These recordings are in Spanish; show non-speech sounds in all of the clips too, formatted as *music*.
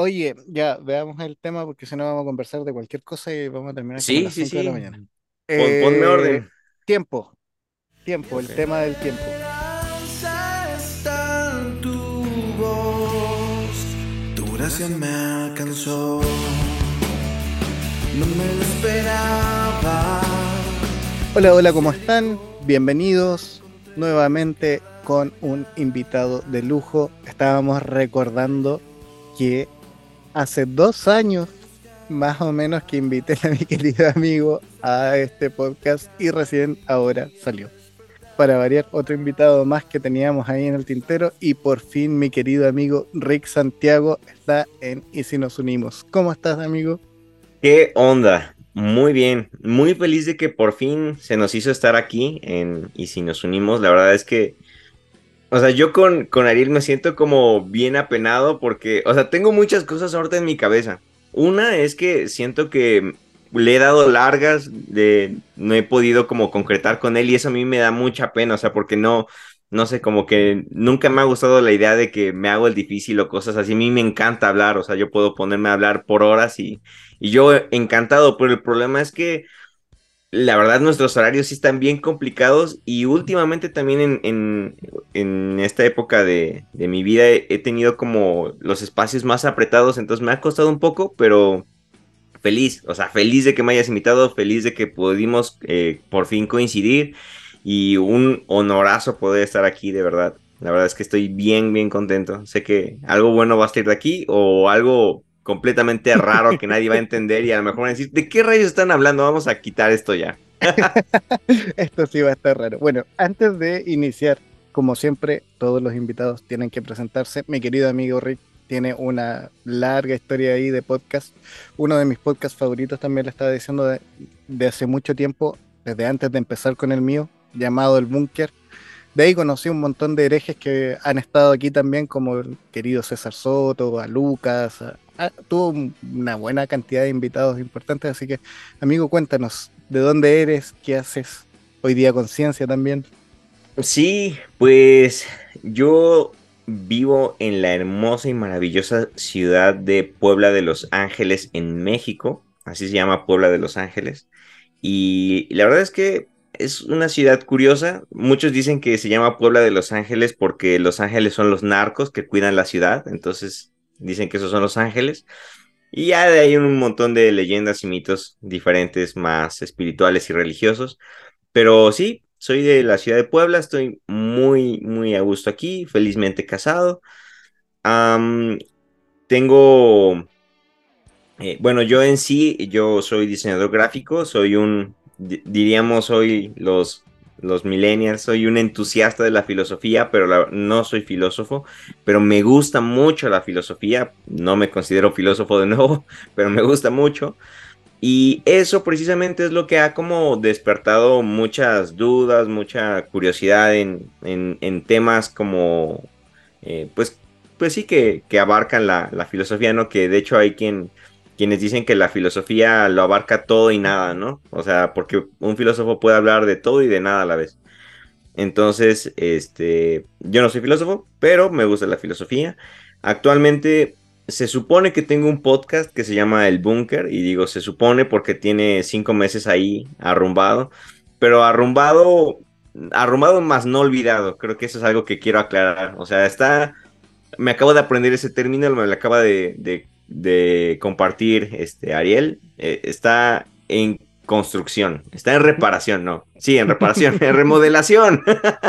Oye, ya, veamos el tema porque si no vamos a conversar de cualquier cosa y vamos a terminar como a Sí, las sí, 5 de la sí. mañana. Pon- ponme Eh, orden. tiempo, tiempo, el Ok. tema del tiempo. Esperanza está en tu voz, tu gracia me alcanzó, no me lo esperaba. Hola, hola, ¿cómo están? Bienvenidos nuevamente con un invitado de lujo. Estábamos recordando que hace dos años, más o menos, que invité a mi *laughs* querido amigo a este podcast y recién ahora salió. Para variar, otro invitado más que teníamos ahí en el tintero y por fin mi querido amigo Rick Santiago está en Y si nos unimos. ¿Cómo estás, amigo? ¿Qué onda? Muy bien, muy feliz de que por fin se nos hizo estar aquí en Y si nos unimos, la verdad es que, o sea, yo con, con Ariel me siento como bien apenado porque, o sea, tengo muchas cosas ahorita en mi cabeza. Una es que siento que le he dado largas, de, no he podido como concretar con él y eso a mí me da mucha pena, o sea, porque no, no sé, como que nunca me ha gustado la idea de que me hago el difícil o cosas así. A mí me encanta hablar, o sea, yo puedo ponerme a hablar por horas y, y yo encantado, pero el problema es que la verdad nuestros horarios sí están bien complicados y últimamente también en, en, esta época de, de mi vida he, he tenido como los espacios más apretados, entonces me ha costado un poco, pero feliz, o sea, feliz de que me hayas invitado, feliz de que pudimos eh, por fin coincidir y un honorazo poder estar aquí, de verdad. La verdad es que estoy bien, bien contento. Sé que algo bueno va a salir de aquí o algo completamente raro que nadie va a entender y a lo mejor van a decir, ¿de qué rayos están hablando? Vamos a quitar esto ya. *laughs* Esto sí va a estar raro. Bueno, antes de iniciar, como siempre, todos los invitados tienen que presentarse. Mi querido amigo Rick tiene una larga historia ahí de podcast. Uno de mis podcasts favoritos también le estaba diciendo de, de hace mucho tiempo, desde antes de empezar con el mío, llamado El Búnker. De ahí conocí un montón de herejes que han estado aquí también, como el querido César Soto, a Lucas. a- a- tuvo un- una buena cantidad de invitados importantes, así que, amigo, cuéntanos, ¿de dónde eres? ¿Qué haces? Hoy día conciencia también. Sí, pues yo vivo en la hermosa y maravillosa ciudad de Puebla de Los Ángeles, en México. Así se llama Puebla de Los Ángeles. Y la verdad es que es una ciudad curiosa. Muchos dicen que se llama Puebla de Los Ángeles porque Los Ángeles son los narcos que cuidan la ciudad. Entonces dicen que esos son Los Ángeles. Y ya de ahí un montón de leyendas y mitos diferentes, más espirituales y religiosos. Pero sí, soy de la ciudad de Puebla, estoy muy, muy a gusto aquí, felizmente casado. Tengo, eh, bueno, yo en sí, yo soy diseñador gráfico, soy un, di- diríamos, soy los, los millennials, soy un entusiasta de la filosofía, pero no soy filósofo, pero me gusta mucho la filosofía, no me considero filósofo de nuevo, *laughs* pero me gusta mucho. Y eso precisamente es lo que ha como despertado muchas dudas, mucha curiosidad en, en- en temas como, eh, pues, pues sí que, que abarcan la, la filosofía, ¿no? Que de hecho hay quien, quienes dicen que la filosofía lo abarca todo y nada, ¿no? O sea, porque un filósofo puede hablar de todo y de nada a la vez. Entonces, este, yo no soy filósofo, pero me gusta la filosofía. Actualmente se supone que tengo un podcast que se llama El Búnker, y digo se supone porque tiene cinco meses ahí arrumbado, pero arrumbado, arrumbado más no olvidado. Creo que eso es algo que quiero aclarar. O sea, está, me acabo de aprender ese término, me lo acaba de, de- de compartir este Ariel. Eh, está en construcción, está en reparación, no. Sí, en reparación, en remodelación.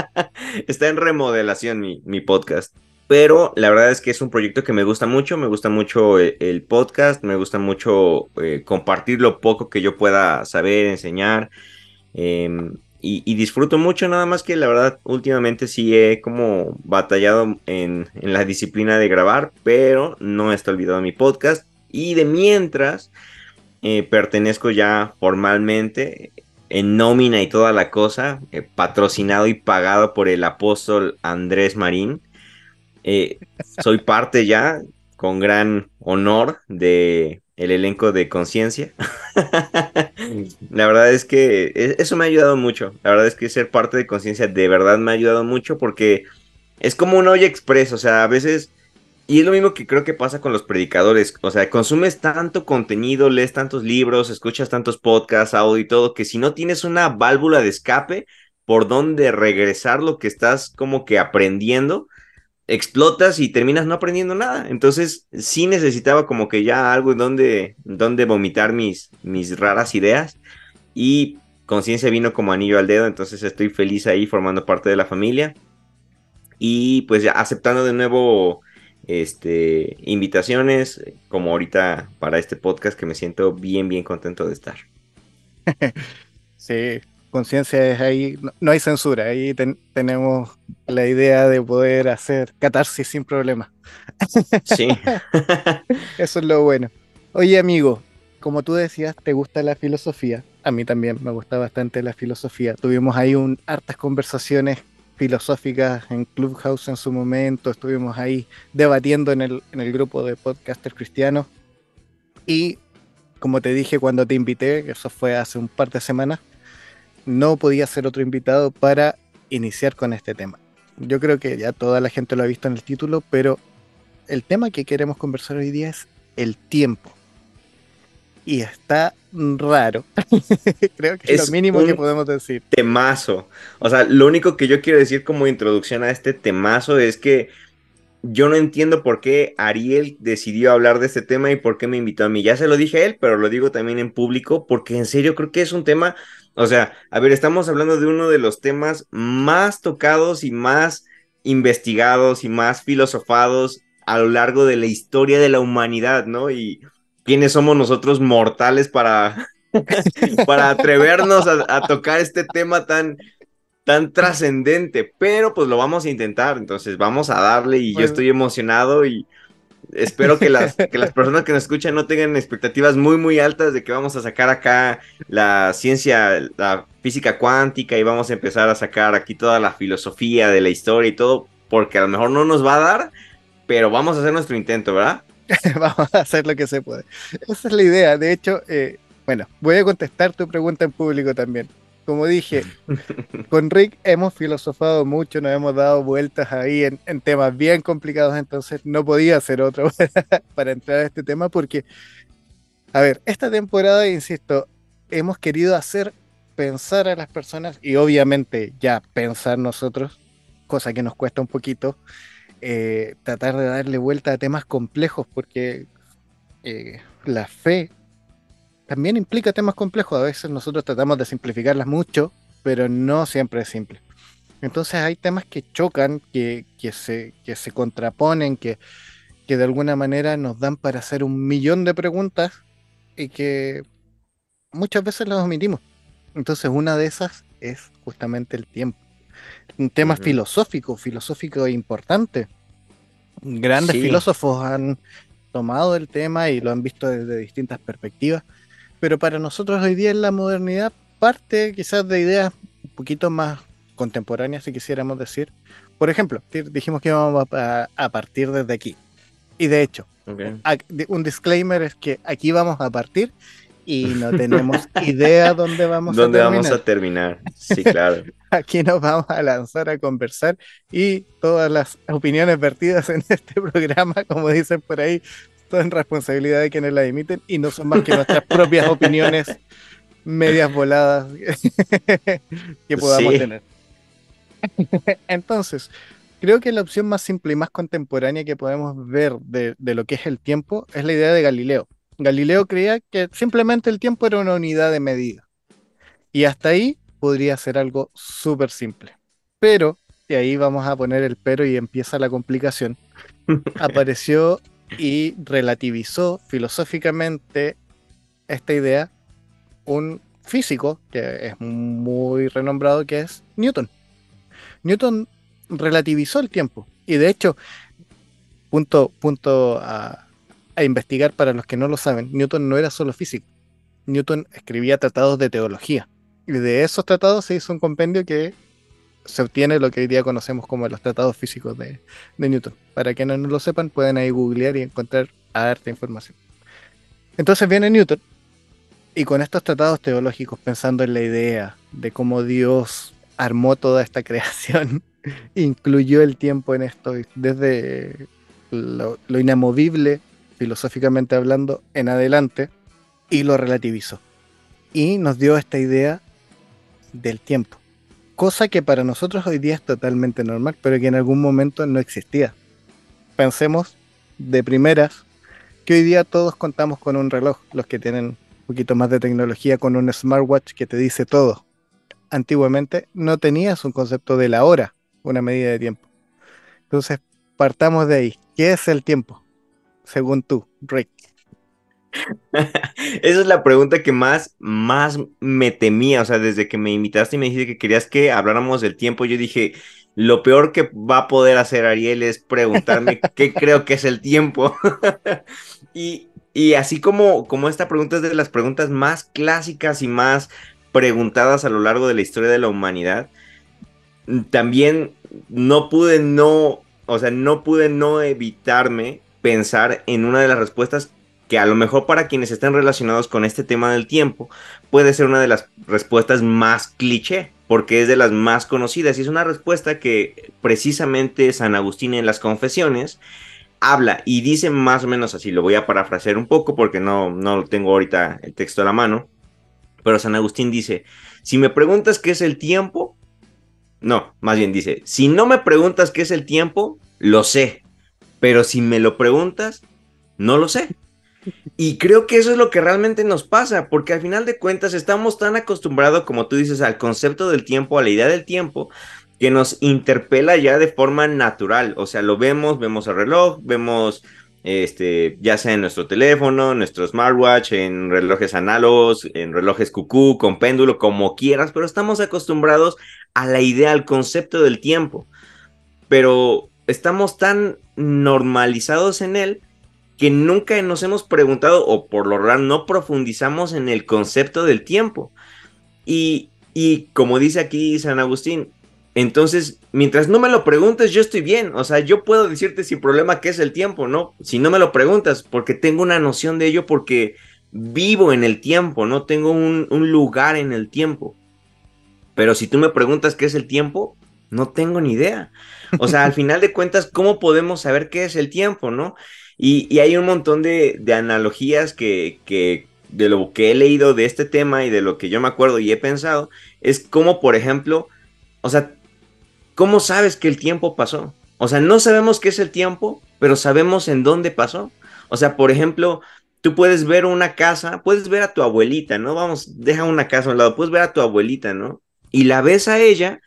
*laughs* está en remodelación mi, mi podcast. Pero la verdad es que es un proyecto que me gusta mucho, me gusta mucho el, el podcast, me gusta mucho eh, compartir lo poco que yo pueda saber, enseñar. em, y, disfruto mucho, nada más que la verdad, últimamente sí he como batallado en, en la disciplina de grabar, pero no está olvidado mi podcast. Y de mientras, eh, pertenezco ya formalmente en nómina y toda la cosa, eh, patrocinado y pagado por el apóstol Andrés Marín. Eh, soy parte ya, con gran honor, de el elenco de Conciencia. *laughs* La verdad es que e- eso me ha ayudado mucho. La verdad es que ser parte de Conciencia de verdad me ha ayudado mucho porque es como un olla express. O sea, a veces Y es lo mismo que creo que pasa con los predicadores. O sea, consumes tanto contenido, lees tantos libros, escuchas tantos podcasts, audio y todo, que si no tienes una válvula de escape por donde regresar lo que estás como que aprendiendo, explotas y terminas no aprendiendo nada. Entonces, sí necesitaba como que ya algo donde, donde vomitar mis, mis raras ideas. Y conciencia vino como anillo al dedo, entonces estoy feliz ahí formando parte de la familia. Y pues ya aceptando de nuevo este, invitaciones, como ahorita para este podcast, que me siento bien, bien contento de estar. *laughs* sí, conciencia es ahí, no, hay censura, ahí tenemos la idea de poder hacer catarsis sin problema. *laughs* Sí. *laughs* Eso es lo bueno. Oye, amigo, como tú decías, te gusta la filosofía. A mí también me gusta bastante la filosofía. Tuvimos ahí un, hartas conversaciones filosóficas en Clubhouse en su momento. Estuvimos ahí debatiendo en el, en el grupo de podcasters cristianos. Y como te dije cuando te invité, eso fue hace un par de semanas, no podía ser otro invitado para iniciar con este tema. Yo creo que ya toda la gente lo ha visto en el título, pero el tema que queremos conversar hoy día es el tiempo. Y está raro. *laughs* creo que es, lo mínimo que podemos decir. Temazo. O sea, lo único que yo quiero decir como introducción a este temazo es que yo no entiendo por qué Ariel decidió hablar de este tema y por qué me invitó a mí. Ya se lo dije a él, pero lo digo también en público porque en serio creo que es un tema o sea, a ver, estamos hablando de uno de los temas más tocados y más investigados y más filosofados a lo largo de la historia de la humanidad, ¿no? Y quiénes somos nosotros mortales para, *laughs* para atrevernos a, tocar este tema tan, tan trascendente, pero pues lo vamos a intentar, entonces vamos a darle y yo estoy emocionado y espero que las, que las personas que nos escuchan no tengan expectativas muy, muy altas de que vamos a sacar acá la ciencia, la física cuántica y vamos a empezar a sacar aquí toda la filosofía de la historia y todo, porque a lo mejor no nos va a dar, pero vamos a hacer nuestro intento, ¿verdad? *laughs* vamos a hacer lo que se puede. Esa es la idea. De hecho, eh, bueno, voy a contestar tu pregunta en público también como dije, *laughs* con Rick hemos filosofado mucho, nos hemos dado vueltas ahí en, temas bien complicados, entonces no podía ser otro *laughs* para, entrar a este tema porque, a ver, esta temporada, insisto, hemos querido hacer pensar a las personas y obviamente ya pensar nosotros, cosa que nos cuesta un poquito, eh, tratar de darle vuelta a temas complejos porque eh, la fe también implica temas complejos. A veces nosotros tratamos de simplificarlas mucho, pero no siempre es simple. Entonces hay temas que chocan, que, se, que se contraponen, que, que de alguna manera nos dan para hacer un millón de preguntas y que muchas veces las omitimos. Entonces una de esas es justamente el tiempo. Un tema filosófico, filosófico e importante. Grandes filósofos han tomado el tema y lo han visto desde distintas perspectivas pero para nosotros hoy día en la modernidad parte quizás de ideas un poquito más contemporáneas, si quisiéramos decir. Por ejemplo, dijimos que íbamos a, partir desde aquí. Y de hecho, un disclaimer es que aquí vamos a partir y no *laughs* tenemos idea dónde vamos a terminar. vamos a terminar? Sí, *laughs* claro. aquí nos vamos a lanzar a conversar y todas las opiniones vertidas en este *laughs* programa, como dicen por ahí, todo en responsabilidad de quienes la emiten y no son más que nuestras propias opiniones medias voladas *laughs* que podamos tener. *laughs* Entonces, creo que la opción más simple y más contemporánea que podemos ver de, de, lo que es el tiempo es la idea de Galileo. Galileo creía que simplemente el tiempo era una unidad de medida. Y hasta ahí podría ser algo súper simple. Pero, y ahí vamos a poner el pero y empieza la complicación, *laughs* apareció y relativizó filosóficamente esta idea un físico que es muy renombrado que es Newton. Newton relativizó el tiempo y de hecho, punto, punto a, a investigar para los que no lo saben, Newton no era solo físico. Newton escribía tratados de teología y de esos tratados se hizo un compendio que se obtiene lo que hoy día conocemos como los tratados físicos de, Newton. Para quienes no lo sepan, pueden ahí googlear y encontrar harta información. Entonces viene Newton y con estos tratados teológicos, pensando en la idea de cómo Dios armó toda esta *laughs* creación, incluyó el tiempo en esto desde lo, lo inamovible, filosóficamente hablando, en adelante, y lo relativizó. Y nos dio esta idea del tiempo. Cosa que para nosotros hoy día es totalmente normal, pero que en algún momento no existía. Pensemos de primeras que hoy día todos contamos con un reloj, los que tienen un poquito más de tecnología, con un smartwatch que te dice todo. Antiguamente no tenías un concepto de la hora, una medida de tiempo. Entonces, partamos de ahí. ¿Qué es el tiempo? Según tú, Rick. *laughs* Esa es la pregunta que más, más me temía. O sea, desde que me invitaste y me dijiste que querías que habláramos del tiempo, yo dije, lo peor que va a poder hacer Ariel es preguntarme *laughs* qué creo que es el tiempo. *laughs* y, y, así como, como esta pregunta es de las preguntas más clásicas y más preguntadas a lo largo de la historia de la humanidad, también no pude no, o sea, no pude no evitarme pensar en una de las respuestas que a lo mejor para quienes estén relacionados con este tema del tiempo puede ser una de las respuestas más cliché, porque es de las más conocidas y es una respuesta que precisamente San Agustín en las confesiones habla y dice más o menos así, lo voy a parafrasear un poco porque no, no tengo ahorita el texto a la mano, pero San Agustín dice, si me preguntas qué es el tiempo, no, más bien dice, si no me preguntas qué es el tiempo, lo sé, pero si me lo preguntas, no lo sé. Y creo que eso es lo que realmente nos pasa, porque al final de cuentas estamos tan acostumbrados, como tú dices, al concepto del tiempo, a la idea del tiempo, que nos interpela ya de forma natural. O sea, lo vemos, vemos el reloj, vemos, este, ya sea en nuestro teléfono, nuestro smartwatch, en relojes análogos, en relojes cucú, con péndulo, como quieras, pero estamos acostumbrados a la idea, al concepto del tiempo. Pero estamos tan normalizados en él que nunca nos hemos preguntado o por lo raro no profundizamos en el concepto del tiempo. Y, y como dice aquí San Agustín, entonces, mientras no me lo preguntes, yo estoy bien. O sea, yo puedo decirte sin problema qué es el tiempo, ¿no? Si no me lo preguntas, porque tengo una noción de ello, porque vivo en el tiempo, ¿no? Tengo un, un lugar en el tiempo. Pero si tú me preguntas qué es el tiempo, no tengo ni idea. O sea, al *laughs* final de cuentas, ¿cómo podemos saber qué es el tiempo, no? Y, hay un montón de, analogías que, que, de lo que he leído de este tema y de lo que yo me acuerdo y he pensado, es como, por ejemplo, o sea, ¿cómo sabes que el tiempo pasó? O sea, no sabemos qué es el tiempo, pero sabemos en dónde pasó. O sea, por ejemplo, tú puedes ver una casa, puedes ver a tu abuelita, ¿no? Vamos, deja una casa a un lado, puedes ver a tu abuelita, ¿no? Y la ves a ella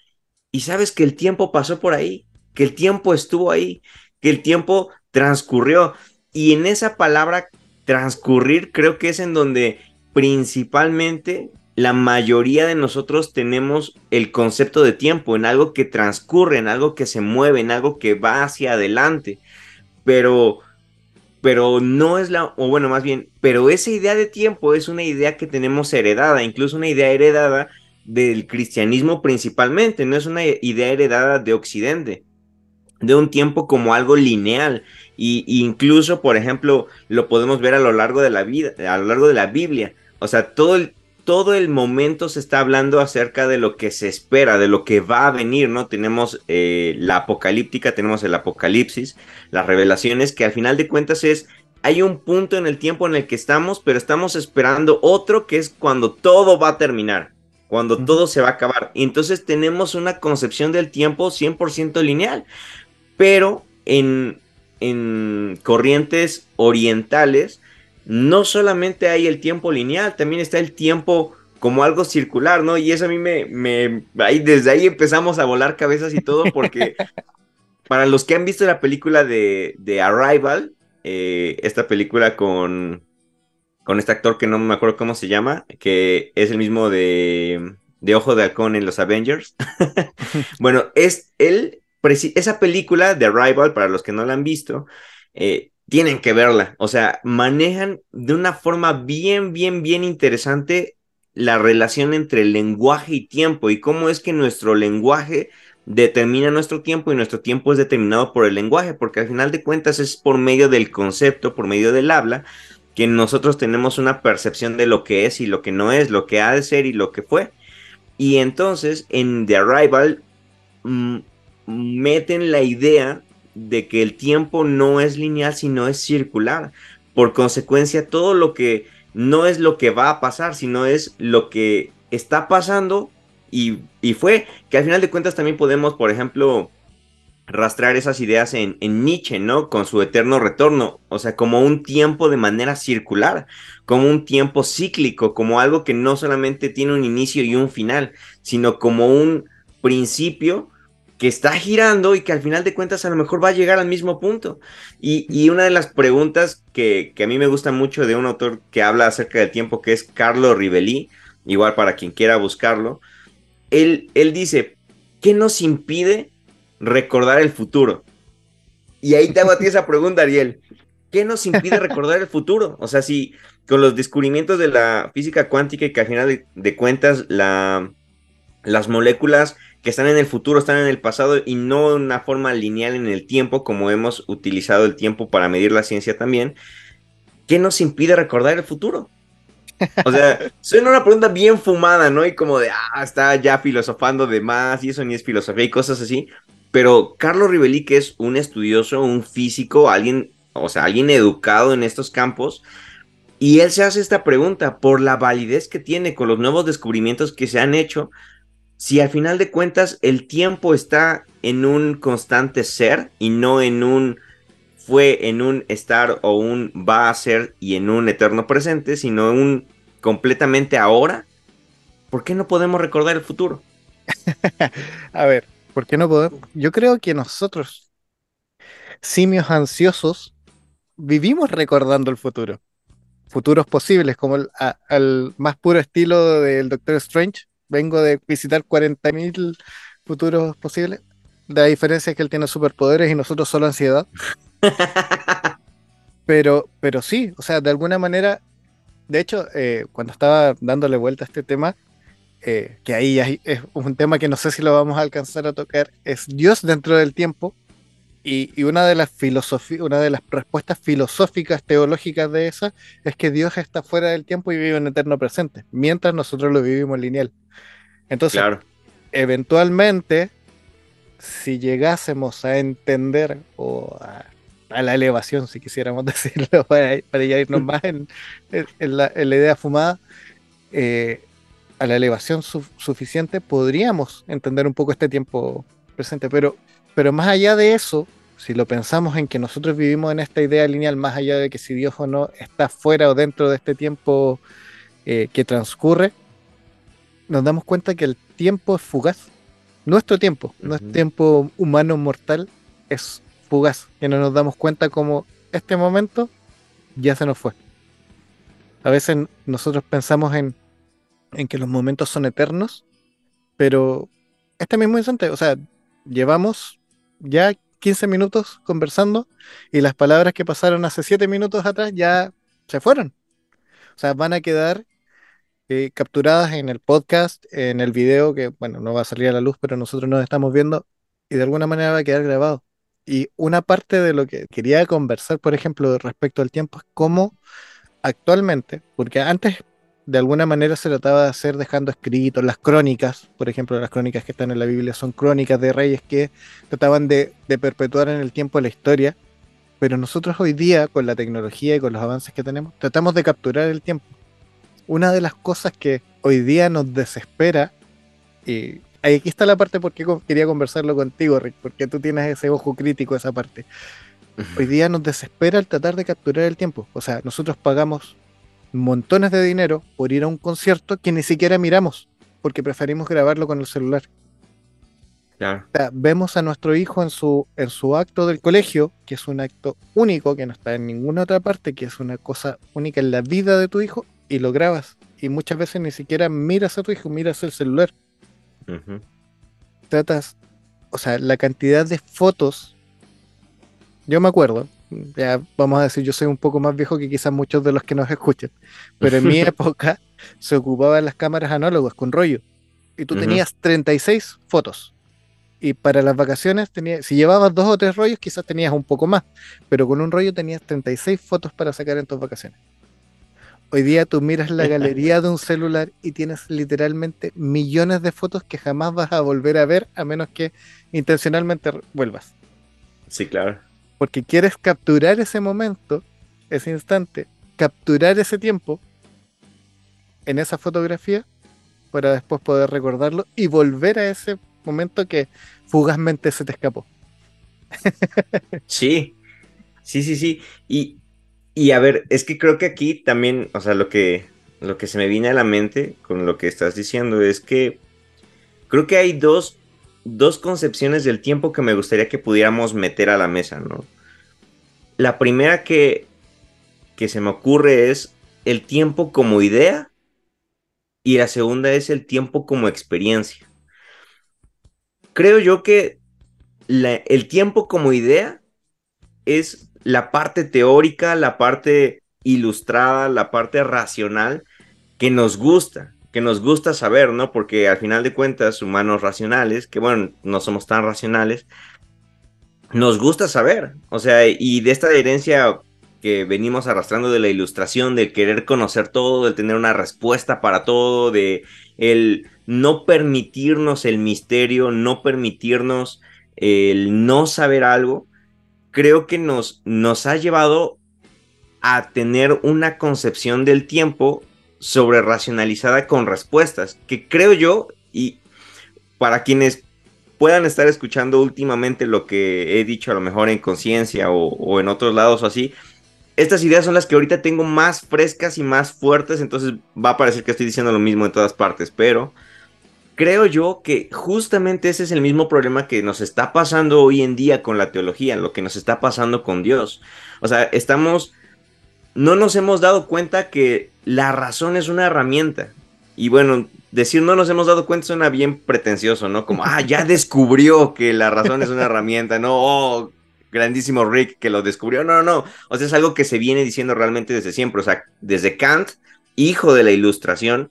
y sabes que el tiempo pasó por ahí, que el tiempo estuvo ahí, que el tiempo transcurrió. Y en esa palabra transcurrir creo que es en donde principalmente la mayoría de nosotros tenemos el concepto de tiempo, en algo que transcurre, en algo que se mueve, en algo que va hacia adelante. Pero, pero no es la, o bueno, más bien, pero esa idea de tiempo es una idea que tenemos heredada, incluso una idea heredada del cristianismo principalmente, no es una idea heredada de Occidente de un tiempo como algo lineal y, incluso por ejemplo lo podemos ver a lo largo de la vida a lo largo de la Biblia o sea todo el todo el momento se está hablando acerca de lo que se espera, de lo que va a venir, ¿no? Tenemos eh, la apocalíptica, tenemos el apocalipsis, las revelaciones, que al final de cuentas es, hay un punto en el tiempo en el que estamos, pero estamos esperando otro que es cuando todo va a terminar, cuando todo se va a acabar. Y entonces tenemos una concepción del tiempo 100% lineal pero en, corrientes orientales no solamente hay el tiempo lineal, también está el tiempo como algo circular, ¿no? Y eso a mí me, me ahí, desde ahí empezamos a volar cabezas y todo, porque *laughs* para los que han visto la película de, Arrival, eh, esta película con, con este actor que no me acuerdo cómo se llama, que es el mismo de, de Ojo de Halcón en los Avengers. *laughs* bueno, es él esa película de Arrival, para los que no la han visto, eh, tienen que verla. O sea, manejan de una forma bien, bien, bien interesante la relación entre lenguaje y tiempo y cómo es que nuestro lenguaje determina nuestro tiempo y nuestro tiempo es determinado por el lenguaje, porque al final de cuentas es por medio del concepto, por medio del habla, que nosotros tenemos una percepción de lo que es y lo que no es, lo que ha de ser y lo que fue. Y entonces en The Arrival mm, meten la idea de que el tiempo no es lineal, sino es circular. Por consecuencia, todo lo que no es lo que va a pasar, sino es lo que está pasando y, y fue, que al final de cuentas también podemos, por ejemplo, rastrear esas ideas en, en, Nietzsche, ¿no? Con su eterno retorno, o sea, como un tiempo de manera circular, como un tiempo cíclico, como algo que no solamente tiene un inicio y un final, sino como un principio que está girando y que al final de cuentas a lo mejor va a llegar al mismo punto. Y, y una de las preguntas que, que, a mí me gusta mucho de un autor que habla acerca del tiempo, que es Carlo Rivelli, igual para quien quiera buscarlo, él, él dice, ¿qué nos impide recordar el futuro? Y ahí te hago a ti esa pregunta, Ariel. ¿Qué nos impide recordar el futuro? O sea, si con los descubrimientos de la física cuántica y que al final de, de cuentas la, las moléculas que están en el futuro están en el pasado y no de una forma lineal en el tiempo, como hemos utilizado el tiempo para medir la ciencia también, ¿qué nos impide recordar el futuro? O sea, *laughs* suena una pregunta bien fumada, ¿no? Y como de, ah, está ya filosofando de más y eso ni es filosofía y cosas así. Pero Carlos Rivelli, que es un estudioso, un físico, alguien, o sea, alguien educado en estos campos, y él se hace esta pregunta por la validez que tiene con los nuevos descubrimientos que se han hecho, si al final de cuentas el tiempo está en un constante ser y no en un fue en un estar o un va a ser y en un eterno presente, sino un completamente ahora, ¿por qué no podemos recordar el futuro? *laughs* a ver, ¿por qué no podemos? Yo creo que nosotros, simios ansiosos, vivimos recordando el futuro. Futuros posibles, como el, al más puro estilo del Doctor Strange. Vengo de visitar 40.000 futuros posibles. La diferencia es que él tiene superpoderes y nosotros solo ansiedad. *laughs* pero, pero sí, o sea, de alguna manera de hecho, eh, cuando estaba dándole vuelta a este tema, eh, que ahí es un tema que no sé si lo vamos a alcanzar a tocar, es Dios dentro del tiempo. Y, y una, de las una de las respuestas filosóficas, teológicas de esa, es que Dios está fuera del tiempo y vive en eterno presente, mientras nosotros lo vivimos lineal. Entonces, claro. eventualmente, si llegásemos a entender o a a la elevación, si quisiéramos *laughs* decirlo, para, para ya irnos más en, en, la, en, la, idea fumada, eh, a la elevación su, suficiente, podríamos entender un poco este tiempo presente. Pero, pero más allá de eso, si lo pensamos en que nosotros vivimos en esta idea lineal, más allá de que si Dios o no está fuera o dentro de este tiempo eh, que transcurre, nos damos cuenta que el tiempo es fugaz. Nuestro tiempo, uh -huh. nuestro tiempo humano mortal es fugaz, que no nos damos cuenta como este momento ya se nos fue. A veces nosotros pensamos en, en que los momentos son eternos, pero este mismo instante, o sea, llevamos ya 15 minutos conversando y las palabras que pasaron hace 7 minutos atrás ya se fueron. O sea, van a quedar eh, capturadas en el podcast, en el video, que bueno, no va a salir a la luz, pero nosotros nos estamos viendo y de alguna manera va a quedar grabado. Y una parte de lo que quería conversar, por ejemplo, respecto al tiempo, es cómo actualmente, porque antes de alguna manera se trataba de hacer dejando escritos las crónicas, por ejemplo, las crónicas que están en la Biblia son crónicas de reyes que trataban de, de perpetuar en el tiempo la historia, pero nosotros hoy día, con la tecnología y con los avances que tenemos, tratamos de capturar el tiempo. Una de las cosas que hoy día nos desespera, y aquí está la parte por qué quería conversarlo contigo, Rick, porque tú tienes ese ojo crítico, esa parte. Hoy día nos desespera el tratar de capturar el tiempo. O sea, nosotros pagamos montones de dinero por ir a un concierto que ni siquiera miramos, porque preferimos grabarlo con el celular. Claro. O sea, vemos a nuestro hijo en su, en su acto del colegio, que es un acto único, que no está en ninguna otra parte, que es una cosa única en la vida de tu hijo, y lo grabas. Y muchas veces ni siquiera miras a tu hijo, miras el celular. Uh -huh. Tratas, o sea, la cantidad de fotos. Yo me acuerdo, ya vamos a decir, yo soy un poco más viejo que quizás muchos de los que nos escuchan, pero en mi *laughs* época se ocupaban las cámaras análogas con rollo y tú uh -huh. tenías 36 fotos. Y para las vacaciones, tenía, si llevabas dos o tres rollos, quizás tenías un poco más, pero con un rollo tenías 36 fotos para sacar en tus vacaciones. Hoy día tú miras la galería de un *laughs* celular y tienes literalmente millones de fotos que jamás vas a volver a ver a menos que intencionalmente vuelvas. Sí, claro. Porque quieres capturar ese momento, ese instante, capturar ese tiempo en esa fotografía para después poder recordarlo y volver a ese momento que fugazmente se te escapó. *laughs* Sí, sí, sí, sí. Y, y a ver, es que creo que aquí también, o sea, lo que, lo que se me viene a la mente con lo que estás diciendo es que creo que hay dos, dos concepciones del tiempo que me gustaría que pudiéramos meter a la mesa, ¿no? La primera que, que se me ocurre es el tiempo como idea y la segunda es el tiempo como experiencia. Creo yo que el tiempo como idea es la parte teórica, la parte ilustrada, la parte racional que nos gusta, que nos gusta saber, ¿no? Porque al final de cuentas, humanos racionales, que bueno, no somos tan racionales, nos gusta saber, o sea, y de esta herencia que venimos arrastrando de la ilustración, de querer conocer todo, de tener una respuesta para todo, de el no permitirnos el misterio, no permitirnos el no saber algo, creo que nos, nos ha llevado a tener una concepción del tiempo sobre racionalizada con respuestas, que creo yo, y para quienes puedan estar escuchando últimamente lo que he dicho a lo mejor en conciencia o, o, en otros lados o así, estas ideas son las que ahorita tengo más frescas y más fuertes, entonces va a parecer que estoy diciendo lo mismo en todas partes, pero creo yo que justamente ese es el mismo problema que nos está pasando hoy en día con la teología, lo que nos está pasando con Dios. O sea, estamos, no nos hemos dado cuenta que la razón es una herramienta. Y bueno, decir no nos hemos dado cuenta suena bien pretencioso, ¿no? Como, ah, ya descubrió que la razón es una herramienta, ¿no? Oh, grandísimo Rick que lo descubrió. No, no, no. O sea, es algo que se viene diciendo realmente desde siempre. O sea, desde Kant, hijo de la ilustración,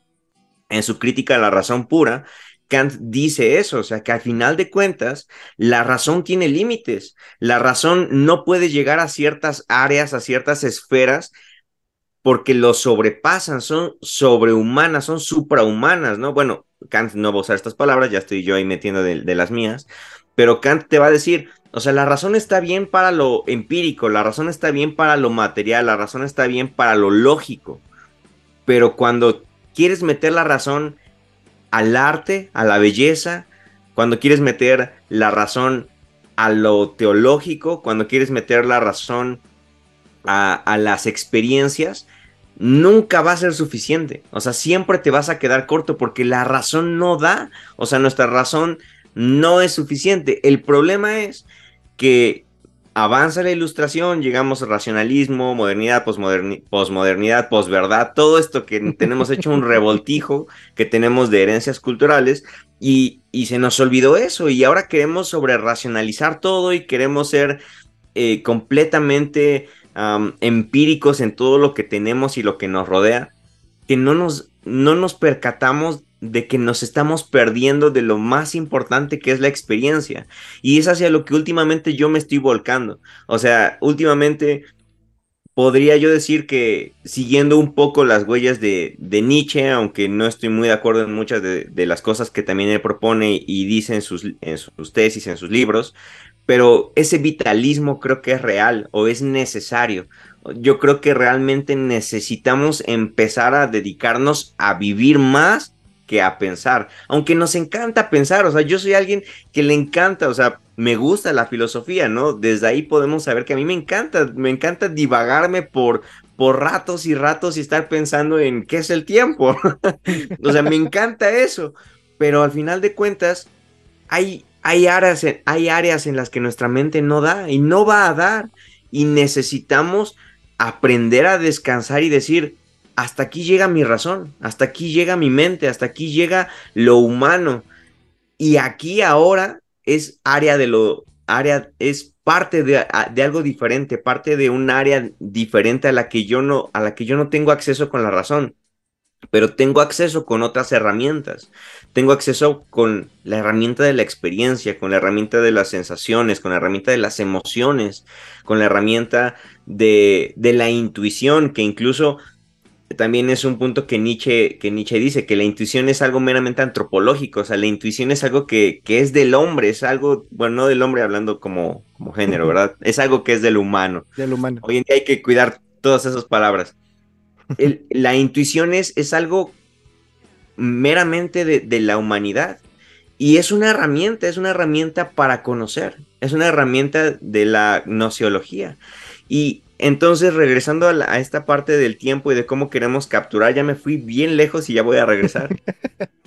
en su crítica a la razón pura, Kant dice eso, o sea, que al final de cuentas, la razón tiene límites. La razón no puede llegar a ciertas áreas, a ciertas esferas, porque lo sobrepasan, son sobrehumanas, son suprahumanas, ¿no? Bueno, Kant no va a usar estas palabras, ya estoy yo ahí metiendo de, de las mías, pero Kant te va a decir, o sea, la razón está bien para lo empírico, la razón está bien para lo material, la razón está bien para lo lógico, pero cuando quieres meter la razón al arte, a la belleza, cuando quieres meter la razón a lo teológico, cuando quieres meter la razón a, las experiencias, nunca va a ser suficiente. O sea, siempre te vas a quedar corto porque la razón no da. O sea, nuestra razón no es suficiente. El problema es que avanza la ilustración, llegamos al racionalismo, modernidad, posmodernidad, posverdad, todo esto que *laughs* tenemos hecho un revoltijo que tenemos de herencias culturales y, y se nos olvidó eso y ahora queremos sobre racionalizar todo y queremos ser eh, completamente um, empíricos en todo lo que tenemos y lo que nos rodea, que no nos, no nos percatamos de que nos estamos perdiendo de lo más importante que es la experiencia. Y es hacia lo que últimamente yo me estoy volcando. O sea, últimamente podría yo decir que siguiendo un poco las huellas de, de Nietzsche, aunque no estoy muy de acuerdo en muchas de, de, las cosas que también él propone y dice en sus, en sus tesis, en sus libros, pero ese vitalismo creo que es real o es necesario. Yo creo que realmente necesitamos empezar a dedicarnos a vivir más que a pensar, aunque nos encanta pensar, o sea, yo soy alguien que le encanta, o sea, me gusta la filosofía, ¿no? Desde ahí podemos saber que a mí me encanta, me encanta divagarme por, por ratos y ratos y estar pensando en qué es el tiempo. *laughs* o sea, me encanta eso, pero al final de cuentas hay, hay, áreas, hay áreas en las que nuestra mente no da y no va a dar y necesitamos aprender a descansar y decir, hasta aquí llega mi razón, hasta aquí llega mi mente, hasta aquí llega lo humano. Y aquí ahora es área de lo, área, es parte de, de, algo diferente, parte de un área diferente a la que yo no, a la que yo no tengo acceso con la razón, pero tengo acceso con otras herramientas. Tengo acceso con la herramienta de la experiencia, con la herramienta de las sensaciones, con la herramienta de las emociones, con la herramienta de, de la intuición, que incluso también es un punto que Nietzsche, que Nietzsche dice, que la intuición es algo meramente antropológico, o sea, la intuición es algo que, que es del hombre, es algo, bueno, no del hombre hablando como, como género, *laughs* ¿verdad? Es algo que es del humano. Del humano. Hoy en día hay que cuidar todas esas palabras. El, *laughs* la intuición es, es algo meramente de, de la humanidad. Y es una herramienta, es una herramienta para conocer, es una herramienta de la nociología. Y entonces, regresando a, esta parte del tiempo y de cómo queremos capturar, ya me fui bien lejos y ya voy a regresar.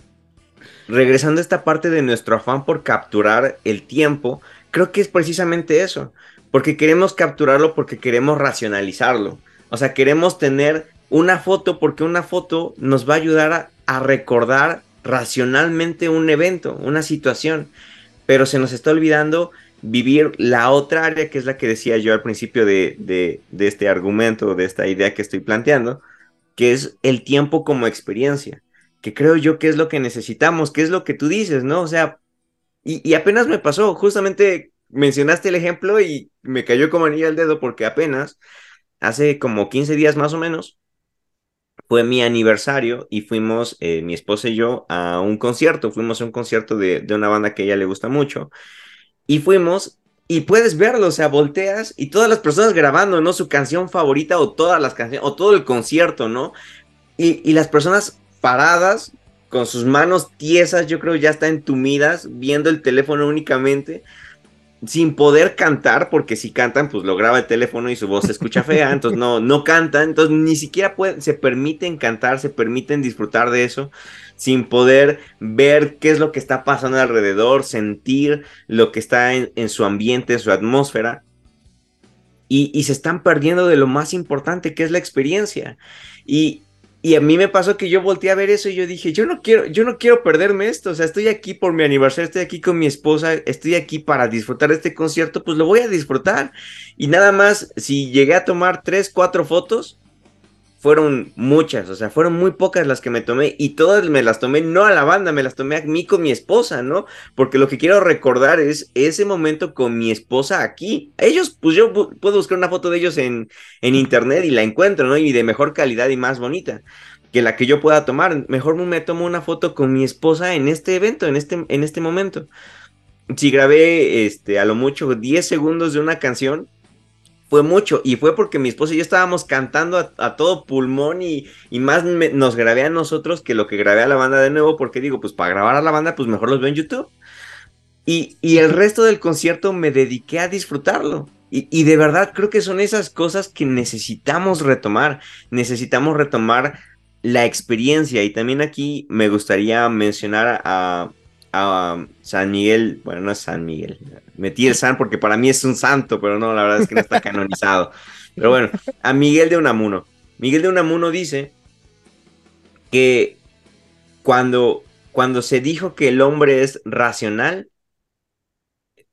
*laughs* regresando a esta parte de nuestro afán por capturar el tiempo, creo que es precisamente eso, porque queremos capturarlo porque queremos racionalizarlo. O sea, queremos tener una foto porque una foto nos va a ayudar a recordar racionalmente un evento, una situación, pero se nos está olvidando vivir la otra área, que es la que decía yo al principio de, de, este argumento, de esta idea que estoy planteando, que es el tiempo como experiencia, que creo yo que es lo que necesitamos, que es lo que tú dices, ¿no? O sea, y, apenas me pasó, justamente mencionaste el ejemplo y me cayó como anilla al dedo porque apenas, hace como 15 días más o menos, fue mi aniversario y fuimos, eh, mi esposa y yo, a un concierto. Fuimos a un concierto de, de, una banda que a ella le gusta mucho y fuimos y puedes verlo, o sea, volteas y todas las personas grabando, ¿no? Su canción favorita o todas las canciones, o todo el concierto, ¿no? Y, y las personas paradas, con sus manos tiesas, yo creo ya está entumidas, viendo el teléfono únicamente, sin poder cantar, porque si cantan, pues lo graba el teléfono y su voz se escucha fea, *laughs* entonces no, no cantan, entonces ni siquiera pueden, se permiten cantar, se permiten disfrutar de eso sin poder ver qué es lo que está pasando alrededor, sentir lo que está en, su ambiente, en su atmósfera. Y, se están perdiendo de lo más importante, que es la experiencia. Y, a mí me pasó que yo volteé a ver eso y yo dije, yo no quiero, yo no quiero perderme esto, o sea, estoy aquí por mi aniversario, estoy aquí con mi esposa, estoy aquí para disfrutar de este concierto, pues lo voy a disfrutar. Y nada más, si llegué a tomar tres, cuatro fotos, fueron muchas, o sea, fueron muy pocas las que me tomé y todas me las tomé no a la banda, me las tomé a mí con mi esposa, ¿no? Porque lo que quiero recordar es ese momento con mi esposa aquí. Ellos, pues yo puedo buscar una foto de ellos en, en internet y la encuentro, ¿no? Y de mejor calidad y más bonita que la que yo pueda tomar. Mejor me tomo una foto con mi esposa en este evento, en este, en este momento. Si grabé este, a lo mucho 10 segundos de una canción, fue mucho y fue porque mi esposa y yo estábamos cantando a, todo pulmón y, y más nos grabé a nosotros que lo que grabé a la banda de nuevo porque digo, pues para grabar a la banda pues mejor los veo en YouTube. Y, y el resto del concierto me dediqué a disfrutarlo. Y, y, de verdad creo que son esas cosas que necesitamos retomar. Necesitamos retomar la experiencia. Y también aquí me gustaría mencionar a, a San Miguel, bueno, no es San Miguel, metí el San porque para mí es un santo, pero no, la verdad es que no está canonizado. Pero bueno, a Miguel de Unamuno. Miguel de Unamuno dice que cuando, cuando se dijo que el hombre es racional,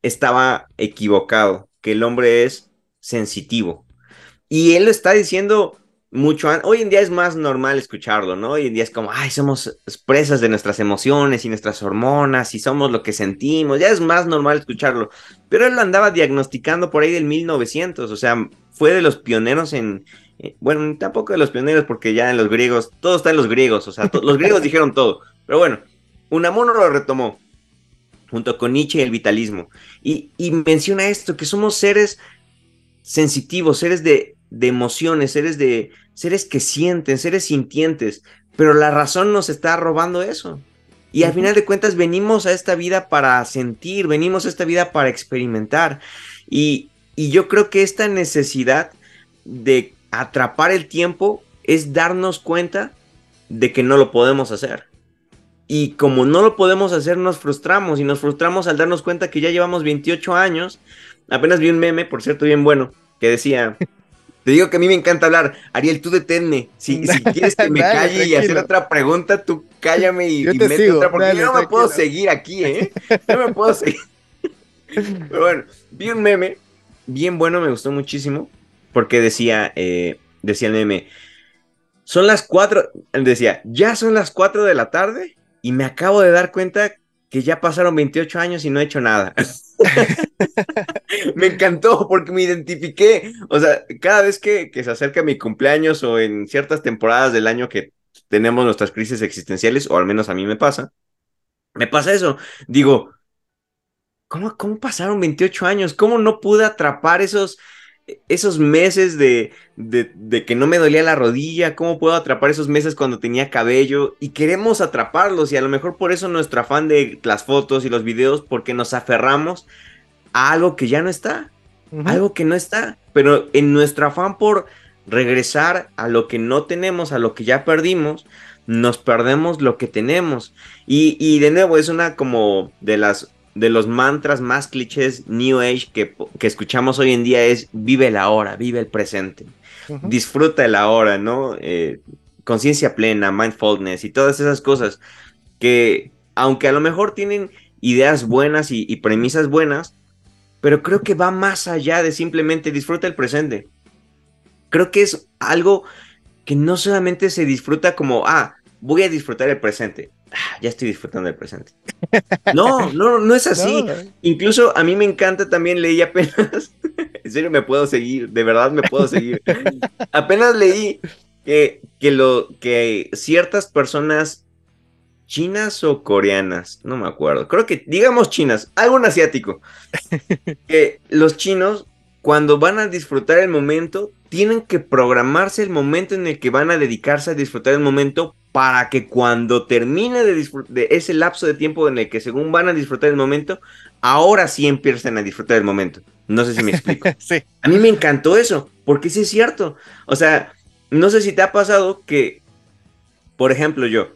estaba equivocado, que el hombre es sensitivo. Y él lo está diciendo mucho Hoy en día es más normal escucharlo, ¿no? Hoy en día es como, ay, somos presas de nuestras emociones y nuestras hormonas y somos lo que sentimos. Ya es más normal escucharlo. Pero él lo andaba diagnosticando por ahí del 1900, o sea, fue de los pioneros en. Eh, bueno, tampoco de los pioneros porque ya en los griegos, todo está en los griegos, o sea, los griegos *laughs* dijeron todo. Pero bueno, Unamuno lo retomó junto con Nietzsche y el vitalismo. Y, y menciona esto, que somos seres sensitivos, seres de, de emociones, seres de, seres que sienten, seres sintientes, pero la razón nos está robando eso. Y al final de cuentas venimos a esta vida para sentir, venimos a esta vida para experimentar. Y, y yo creo que esta necesidad de atrapar el tiempo es darnos cuenta de que no lo podemos hacer. Y como no lo podemos hacer, nos frustramos y nos frustramos al darnos cuenta que ya llevamos 28 años. Apenas vi un meme, por cierto, bien bueno, que decía, *laughs* te digo que a mí me encanta hablar. Ariel, tú deténme. Si, si *laughs* quieres que me calle y hacer otra pregunta, tú cállame y, y mete otra, porque yo no me puedo seguir aquí, ¿eh? No me puedo seguir. Pero bueno, vi un meme bien bueno, me gustó muchísimo, porque decía, eh, decía el meme, son las cuatro, decía, ya son las cuatro de la tarde y me acabo de dar cuenta que ya pasaron 28 años y no he hecho nada. *laughs* *laughs* me encantó porque me identifiqué. O sea, cada vez que, se acerca mi cumpleaños o en ciertas temporadas del año que tenemos nuestras crisis existenciales, o al menos a mí me pasa, me pasa eso. Digo, ¿cómo, cómo pasaron 28 años? ¿Cómo no pude atrapar esos, esos meses de, de, de, que no me dolía la rodilla, cómo puedo atrapar esos meses cuando tenía cabello y queremos atraparlos y a lo mejor por eso nuestro afán de las fotos y los videos, porque nos aferramos a algo que ya no está, uh -huh. algo que no está, pero en nuestro afán por regresar a lo que no tenemos, a lo que ya perdimos, nos perdemos lo que tenemos. Y, y de nuevo es una como de las de los mantras más clichés New Age que, que, escuchamos hoy en día es vive la hora, vive el presente, uh -huh. disfruta el ahora, ¿no? Eh, Conciencia plena, mindfulness y todas esas cosas que, aunque a lo mejor tienen ideas buenas y, y premisas buenas, pero creo que va más allá de simplemente disfruta el presente. Creo que es algo que no solamente se disfruta como, ah, voy a disfrutar el presente. Ah, ya estoy disfrutando del presente. No, no, no es así. No. Incluso a mí me encanta también, leí apenas, *laughs* en serio me puedo seguir, de verdad me puedo seguir. apenas leí que, que, lo, que ciertas personas chinas o coreanas, no me acuerdo, creo que digamos chinas, algún asiático, *laughs* que los chinos cuando van a disfrutar el momento, tienen que programarse el momento en el que van a dedicarse a disfrutar el momento para que cuando termine de, de, ese lapso de tiempo en el que según van a disfrutar el momento, ahora sí empiecen a disfrutar el momento. No sé si me explico. *laughs* sí. A mí me encantó eso, porque sí es cierto. O sea, no sé si te ha pasado que, por ejemplo, yo,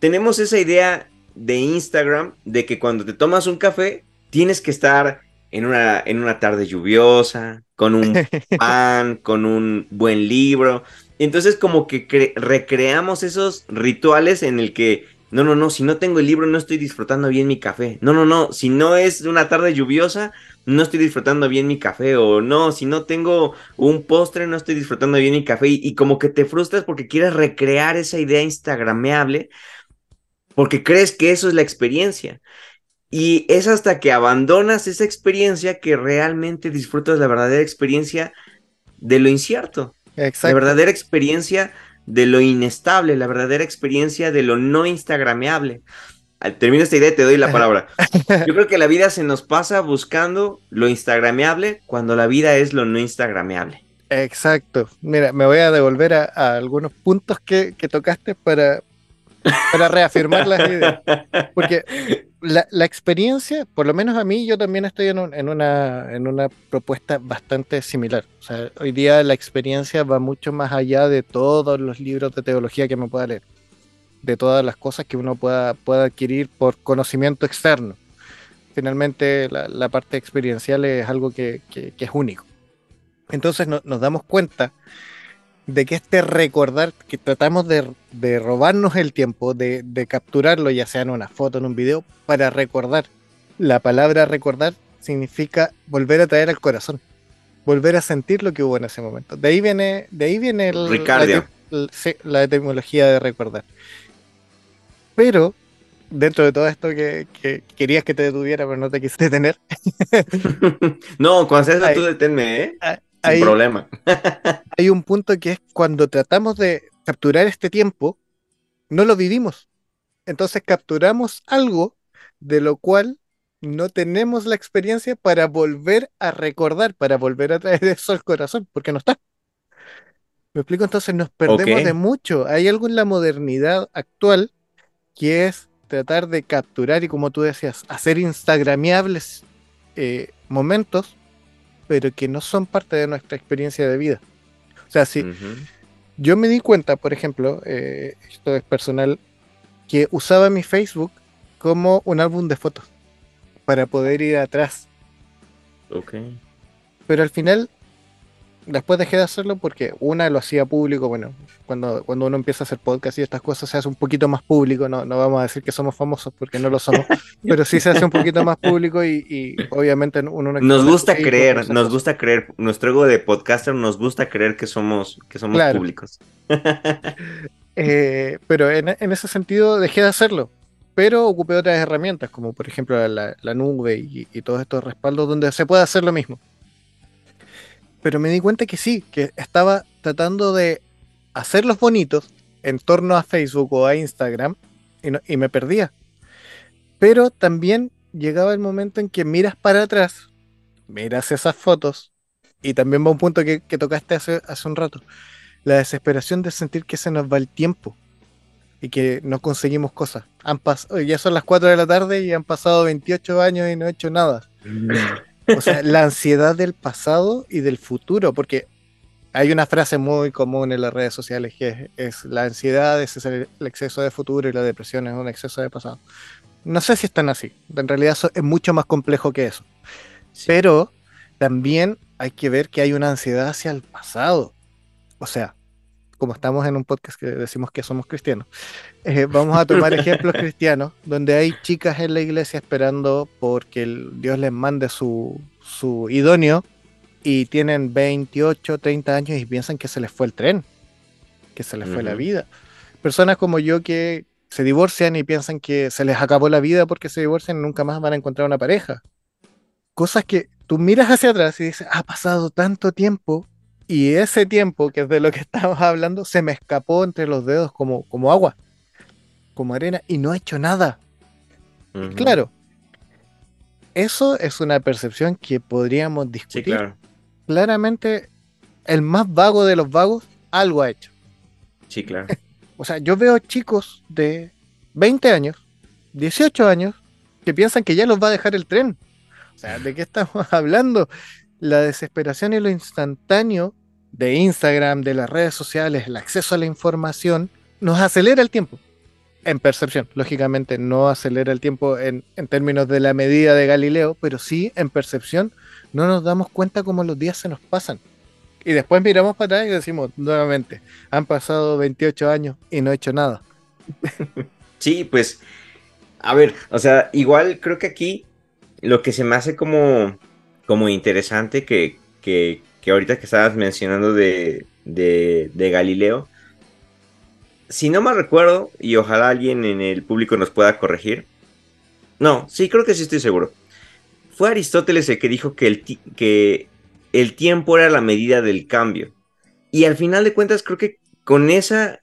tenemos esa idea de Instagram de que cuando te tomas un café, tienes que estar en una, en una tarde lluviosa, con un *laughs* pan, con un buen libro. Entonces como que recreamos esos rituales en el que, no, no, no, si no tengo el libro no estoy disfrutando bien mi café. No, no, no, si no es una tarde lluviosa, no estoy disfrutando bien mi café. O no, si no tengo un postre, no estoy disfrutando bien mi café. Y, y como que te frustras porque quieres recrear esa idea instagrameable porque crees que eso es la experiencia. Y es hasta que abandonas esa experiencia que realmente disfrutas la verdadera experiencia de lo incierto. Exacto. La verdadera experiencia de lo inestable, la verdadera experiencia de lo no instagrameable. Termino esta idea y te doy la palabra. *laughs* Yo creo que la vida se nos pasa buscando lo instagrameable cuando la vida es lo no instagrameable. Exacto. Mira, me voy a devolver a, a algunos puntos que, que tocaste para, para reafirmar las ideas. Porque la, experiencia, por lo menos a mí, yo también estoy en, un, en, una, en una propuesta bastante similar. Hoy día la experiencia va mucho más allá de todos los libros de teología que me pueda leer, de todas las cosas que uno pueda, pueda adquirir por conocimiento externo. Finalmente, la, la parte experiencial es algo que, que, que es único. Entonces no, nos damos cuenta de que este recordar, que tratamos de, de robarnos el tiempo, de, de, capturarlo, ya sea en una foto, en un video, para recordar. La palabra recordar significa volver a traer al corazón, volver a sentir lo que hubo en ese momento. De ahí viene, de ahí viene el, la, la, etimología de recordar. Pero, dentro de todo esto que, que, querías que te detuviera, pero no te quise detener. *laughs* no, cuando seas tú deténme, ¿eh? Sin hay, problema. *laughs* hay un punto que es cuando tratamos de capturar este tiempo, no lo vivimos. Entonces capturamos algo de lo cual no tenemos la experiencia para volver a recordar, para volver a traer *laughs* eso al corazón, porque no está. ¿Me explico? Entonces nos perdemos okay. de mucho. Hay algo en la modernidad actual que es tratar de capturar y como tú decías, hacer instagramiables eh, momentos pero que no son parte de nuestra experiencia de vida. O sea, si uh -huh. yo me di cuenta, por ejemplo, eh, esto es personal, que usaba mi Facebook como un álbum de fotos para poder ir atrás. Ok. Pero al final, después dejé de hacerlo porque una lo hacía público, bueno, cuando, cuando uno empieza a hacer podcast y estas cosas se hace un poquito más público, no, no vamos a decir que somos famosos porque no lo somos, *laughs* pero sí se hace un poquito más público y, y obviamente uno no Nos gusta creer, nos gusta creer, nuestro ego de podcaster nos gusta creer que somos, que somos claro. públicos. *laughs* eh, pero en, en, ese sentido dejé de hacerlo. pero ocupé otras herramientas, como por ejemplo la, la nube y, y, todos estos respaldos donde se puede hacer lo mismo. Pero me di cuenta que sí, que estaba tratando de hacerlos bonitos en torno a Facebook o a Instagram y, me perdía. Pero también llegaba el momento en que miras para atrás, miras esas fotos y también va un punto que, que tocaste hace, hace un rato, la desesperación de sentir que se nos va el tiempo y que no conseguimos cosas. Han ya son las 4 de la tarde y han pasado 28 años y no he hecho nada. O sea, la ansiedad del pasado y del futuro, porque hay una frase muy común en las redes sociales que es, la ansiedad es el, exceso de futuro y la depresión es un exceso de pasado. No sé si están así, en realidad es mucho más complejo que eso. Sí. Pero también hay que ver que hay una ansiedad hacia el pasado. O sea, como estamos en un podcast que decimos que somos cristianos, eh, vamos a tomar ejemplos *laughs* cristianos donde hay chicas en la iglesia esperando porque el, Dios les mande su, su idóneo y tienen 28, 30 años y piensan que se les fue el tren, que se les uh -huh. fue la vida. Personas como yo que se divorcian y piensan que se les acabó la vida porque se divorcian y nunca más van a encontrar una pareja. Cosas que tú miras hacia atrás y dices, ha pasado tanto tiempo y ese tiempo, que es de lo que *laughs* estamos hablando, se me escapó entre los dedos como, como agua, como arena, y no he hecho nada. Uh -huh. Claro, eso es una percepción que podríamos discutir. Sí, claro. Claramente, el más vago de los vagos, algo ha hecho. Sí, claro. *laughs* o sea, yo veo chicos de 20 años, 18 años, que piensan que ya los va a dejar el tren. O sea, ¿de qué estamos *laughs* hablando? La desesperación y lo instantáneo de Instagram, de las redes sociales, el acceso a la información, nos acelera el tiempo. En percepción, lógicamente no acelera el tiempo en, en, términos de la medida de Galileo, pero sí en percepción no nos damos cuenta cómo los días se nos pasan. Y después miramos para atrás y decimos nuevamente, han pasado 28 años y no he hecho nada. *laughs* Sí, pues, a ver, o sea, igual creo que aquí lo que se me hace como como interesante que, que, que ahorita que estabas mencionando de, de, Galileo, si no me recuerdo, y ojalá alguien en el público nos pueda corregir, no, sí, creo que sí estoy seguro. Fue Aristóteles el que dijo que el, que el tiempo era la medida del cambio. Y al final de cuentas creo que con esa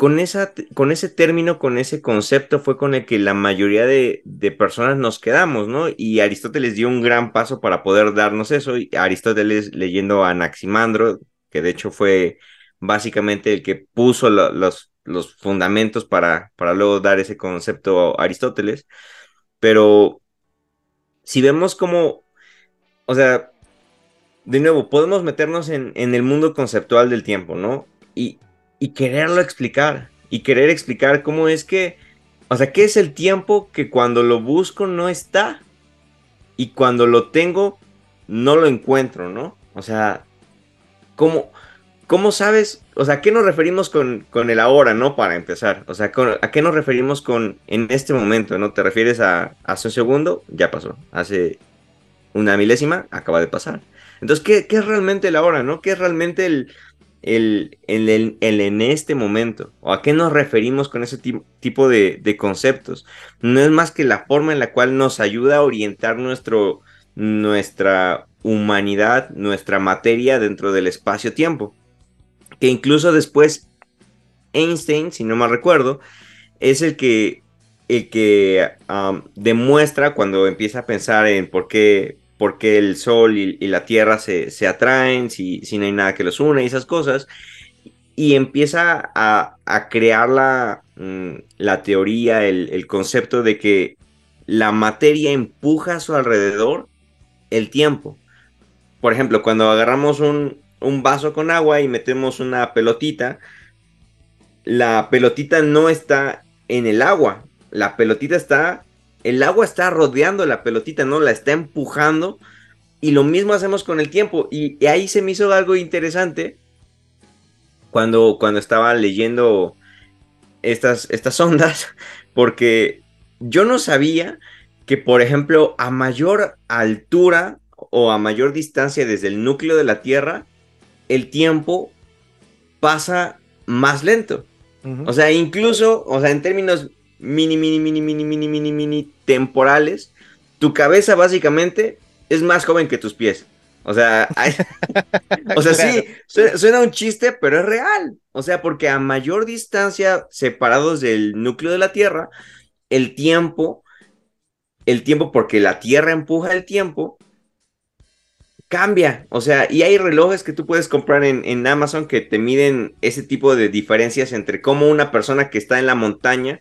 con, esa, con ese término, con ese concepto fue con el que la mayoría de, de, personas nos quedamos, ¿no? Y Aristóteles dio un gran paso para poder darnos eso. Y Aristóteles leyendo a Anaximandro, que de hecho fue básicamente el que puso lo, los, los, fundamentos para, para luego dar ese concepto a Aristóteles. Pero si vemos como, o sea, de nuevo, podemos meternos en, en el mundo conceptual del tiempo, ¿no? Y, y quererlo explicar y querer explicar cómo es que, o sea, qué es el tiempo que cuando lo busco no está y cuando lo tengo no lo encuentro, ¿no? O sea, ¿cómo, cómo sabes? O sea, ¿a qué nos referimos con, con el ahora, no? Para empezar, o sea, ¿a qué nos referimos con en este momento, no? ¿Te refieres a hace un segundo? Ya pasó. Hace una milésima, acaba de pasar. Entonces, ¿qué, qué es realmente el ahora, no? ¿Qué es realmente el, el, el, el, en este momento? ¿O a qué nos referimos con ese tipo de, de, conceptos? No es más que la forma en la cual nos ayuda a orientar nuestro, nuestra humanidad, nuestra materia dentro del espacio-tiempo. Que incluso después Einstein, si no mal recuerdo, es el que, el que um, demuestra cuando empieza a pensar en por qué, por qué el Sol y, y la Tierra se, se atraen, si, si, no hay nada que los une y esas cosas, y empieza a, a crear la, mm, la teoría, el, el, concepto de que la materia empuja a su alrededor el tiempo. Por ejemplo, cuando agarramos un, un vaso con agua y metemos una pelotita, la pelotita no está en el agua, la pelotita está el agua está rodeando la pelotita, ¿no? La está empujando. Y lo mismo hacemos con el tiempo. Y, y ahí se me hizo algo interesante cuando, cuando estaba leyendo estas, estas ondas, *laughs* porque yo no sabía que, por ejemplo, a mayor altura o a mayor distancia desde el núcleo de la Tierra, el tiempo pasa más lento. Uh -huh. O sea, incluso, o sea, en términos mini, mini, mini, mini, mini, mini, mini temporales, tu cabeza básicamente es más joven que tus pies. O sea, *laughs* o sea, sí, suena, un chiste, pero es real. O sea, porque a mayor distancia separados del núcleo de la Tierra, el tiempo, el tiempo, porque la Tierra empuja el tiempo, cambia. O sea, y hay relojes que tú puedes comprar en, en Amazon que te miden ese tipo de diferencias entre cómo una persona que está en la montaña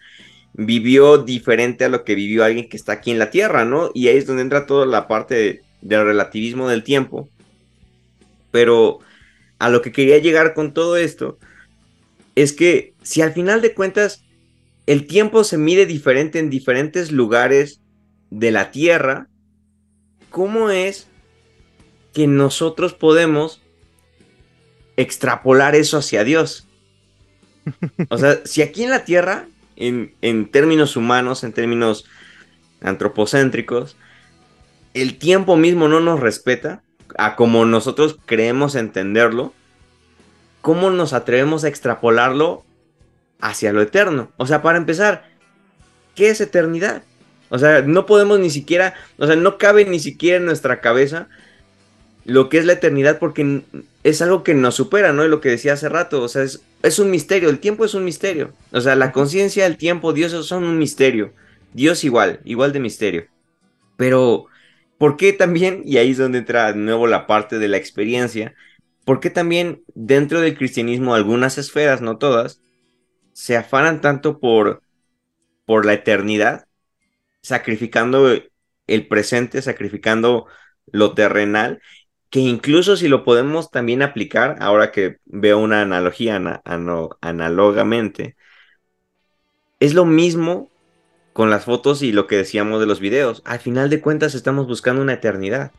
vivió diferente a lo que vivió alguien que está aquí en la Tierra, ¿no? Y ahí es donde entra toda la parte del relativismo del tiempo. Pero a lo que quería llegar con todo esto es que si al final de cuentas el tiempo se mide diferente en diferentes lugares de la Tierra, ¿cómo es que nosotros podemos extrapolar eso hacia Dios? O sea, si aquí en la Tierra en, términos humanos, en términos antropocéntricos, el tiempo mismo no nos respeta a como nosotros creemos entenderlo, ¿cómo nos atrevemos a extrapolarlo hacia lo eterno? O sea, para empezar, ¿qué es eternidad? O sea, no podemos ni siquiera, o sea, no cabe ni siquiera en nuestra cabeza lo que es la eternidad porque es algo que nos supera, ¿no? Y lo que decía hace rato, o sea, es, es un misterio, el tiempo es un misterio. O sea, la conciencia, el tiempo, Dios son un misterio. Dios igual, igual de misterio. Pero, ¿por qué también, y ahí es donde entra de nuevo la parte de la experiencia, ¿por qué también dentro del cristianismo algunas esferas, no todas, se afanan tanto por, por la eternidad, sacrificando el presente, sacrificando lo terrenal que incluso si lo podemos también aplicar, ahora que veo una analogía análogamente, es lo mismo con las fotos y lo que decíamos de los videos. Al final de cuentas estamos buscando una eternidad.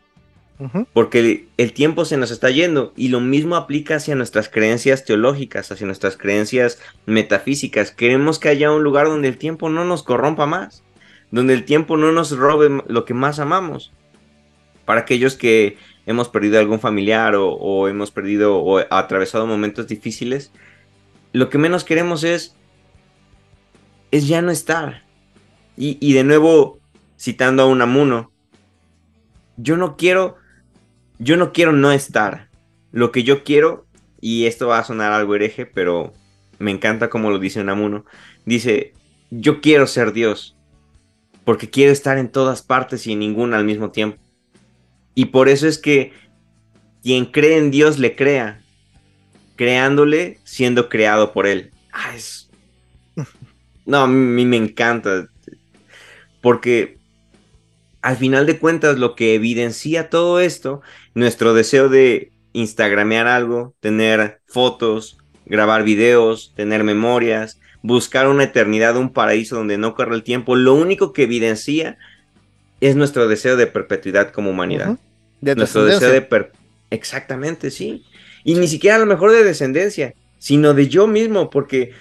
Porque el, tiempo se nos está yendo y lo mismo aplica hacia nuestras creencias teológicas, hacia nuestras creencias metafísicas. Queremos que haya un lugar donde el tiempo no nos corrompa más, donde el tiempo no nos robe lo que más amamos. Para aquellos que hemos perdido algún familiar o, hemos perdido o atravesado momentos difíciles, lo que menos queremos es, es ya no estar. Y, de nuevo, citando a un amuno, yo no quiero, yo no quiero no estar. Lo que yo quiero, y esto va a sonar algo hereje, pero me encanta como lo dice Unamuno, dice, yo quiero ser Dios, porque quiero estar en todas partes y en ninguna al mismo tiempo. Y por eso es que quien cree en Dios le crea, creándole siendo creado por él. Ah, es... *laughs* No, a mí me encanta. Porque al final de cuentas lo que evidencia todo esto, nuestro deseo de instagramear algo, tener fotos, grabar videos, tener memorias, buscar una eternidad, un paraíso donde no corre el tiempo, lo único que evidencia es nuestro deseo de perpetuidad como humanidad. nuestro deseo de per Exactamente, sí. Y ni siquiera a lo mejor de descendencia, sino de yo mismo, porque,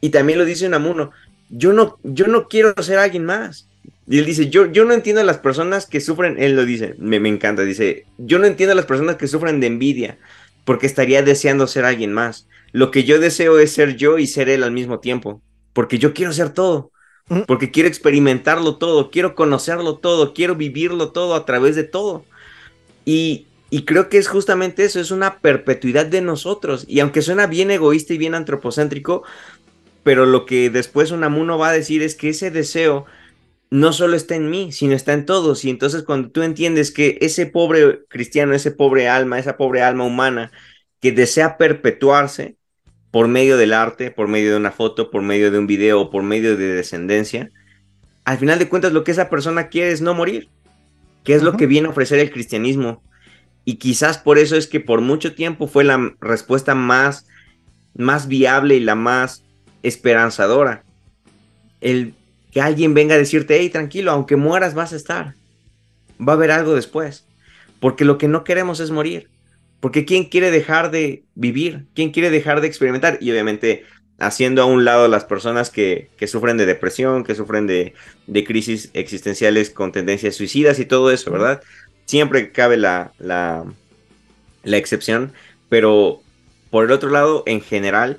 y también lo dice Unamuno, yo no, yo no quiero ser alguien más. Y él dice, yo, yo no entiendo a las personas que sufren, él lo dice, me, me encanta, dice, yo no entiendo a las personas que sufren de envidia, porque estaría deseando ser alguien más. Lo que yo deseo es ser yo y ser él al mismo tiempo, porque yo quiero ser todo, porque quiero experimentarlo todo, quiero conocerlo todo, quiero vivirlo todo a través de todo. Y, y creo que es justamente eso, es una perpetuidad de nosotros. Y aunque suena bien egoísta y bien antropocéntrico, pero lo que después Unamuno va a decir es que ese deseo no solo está en mí, sino está en todos. Y entonces cuando tú entiendes que ese pobre cristiano, ese pobre alma, esa pobre alma humana que desea perpetuarse por medio del arte, por medio de una foto, por medio de un video, por medio de descendencia, al final de cuentas lo que esa persona quiere es no morir, que es lo que viene a ofrecer el cristianismo y quizás por eso es que por mucho tiempo fue la respuesta más, más viable y la más esperanzadora. El que alguien venga a decirte, hey, tranquilo, aunque mueras vas a estar. Va a haber algo después. Porque lo que no queremos es morir. Porque ¿quién quiere dejar de vivir? ¿Quién quiere dejar de experimentar? Y obviamente haciendo a un lado las personas que, sufren de depresión, que sufren de, de, crisis existenciales con tendencias suicidas y todo eso, ¿verdad? siempre cabe la, la, excepción, pero por el otro lado, en general,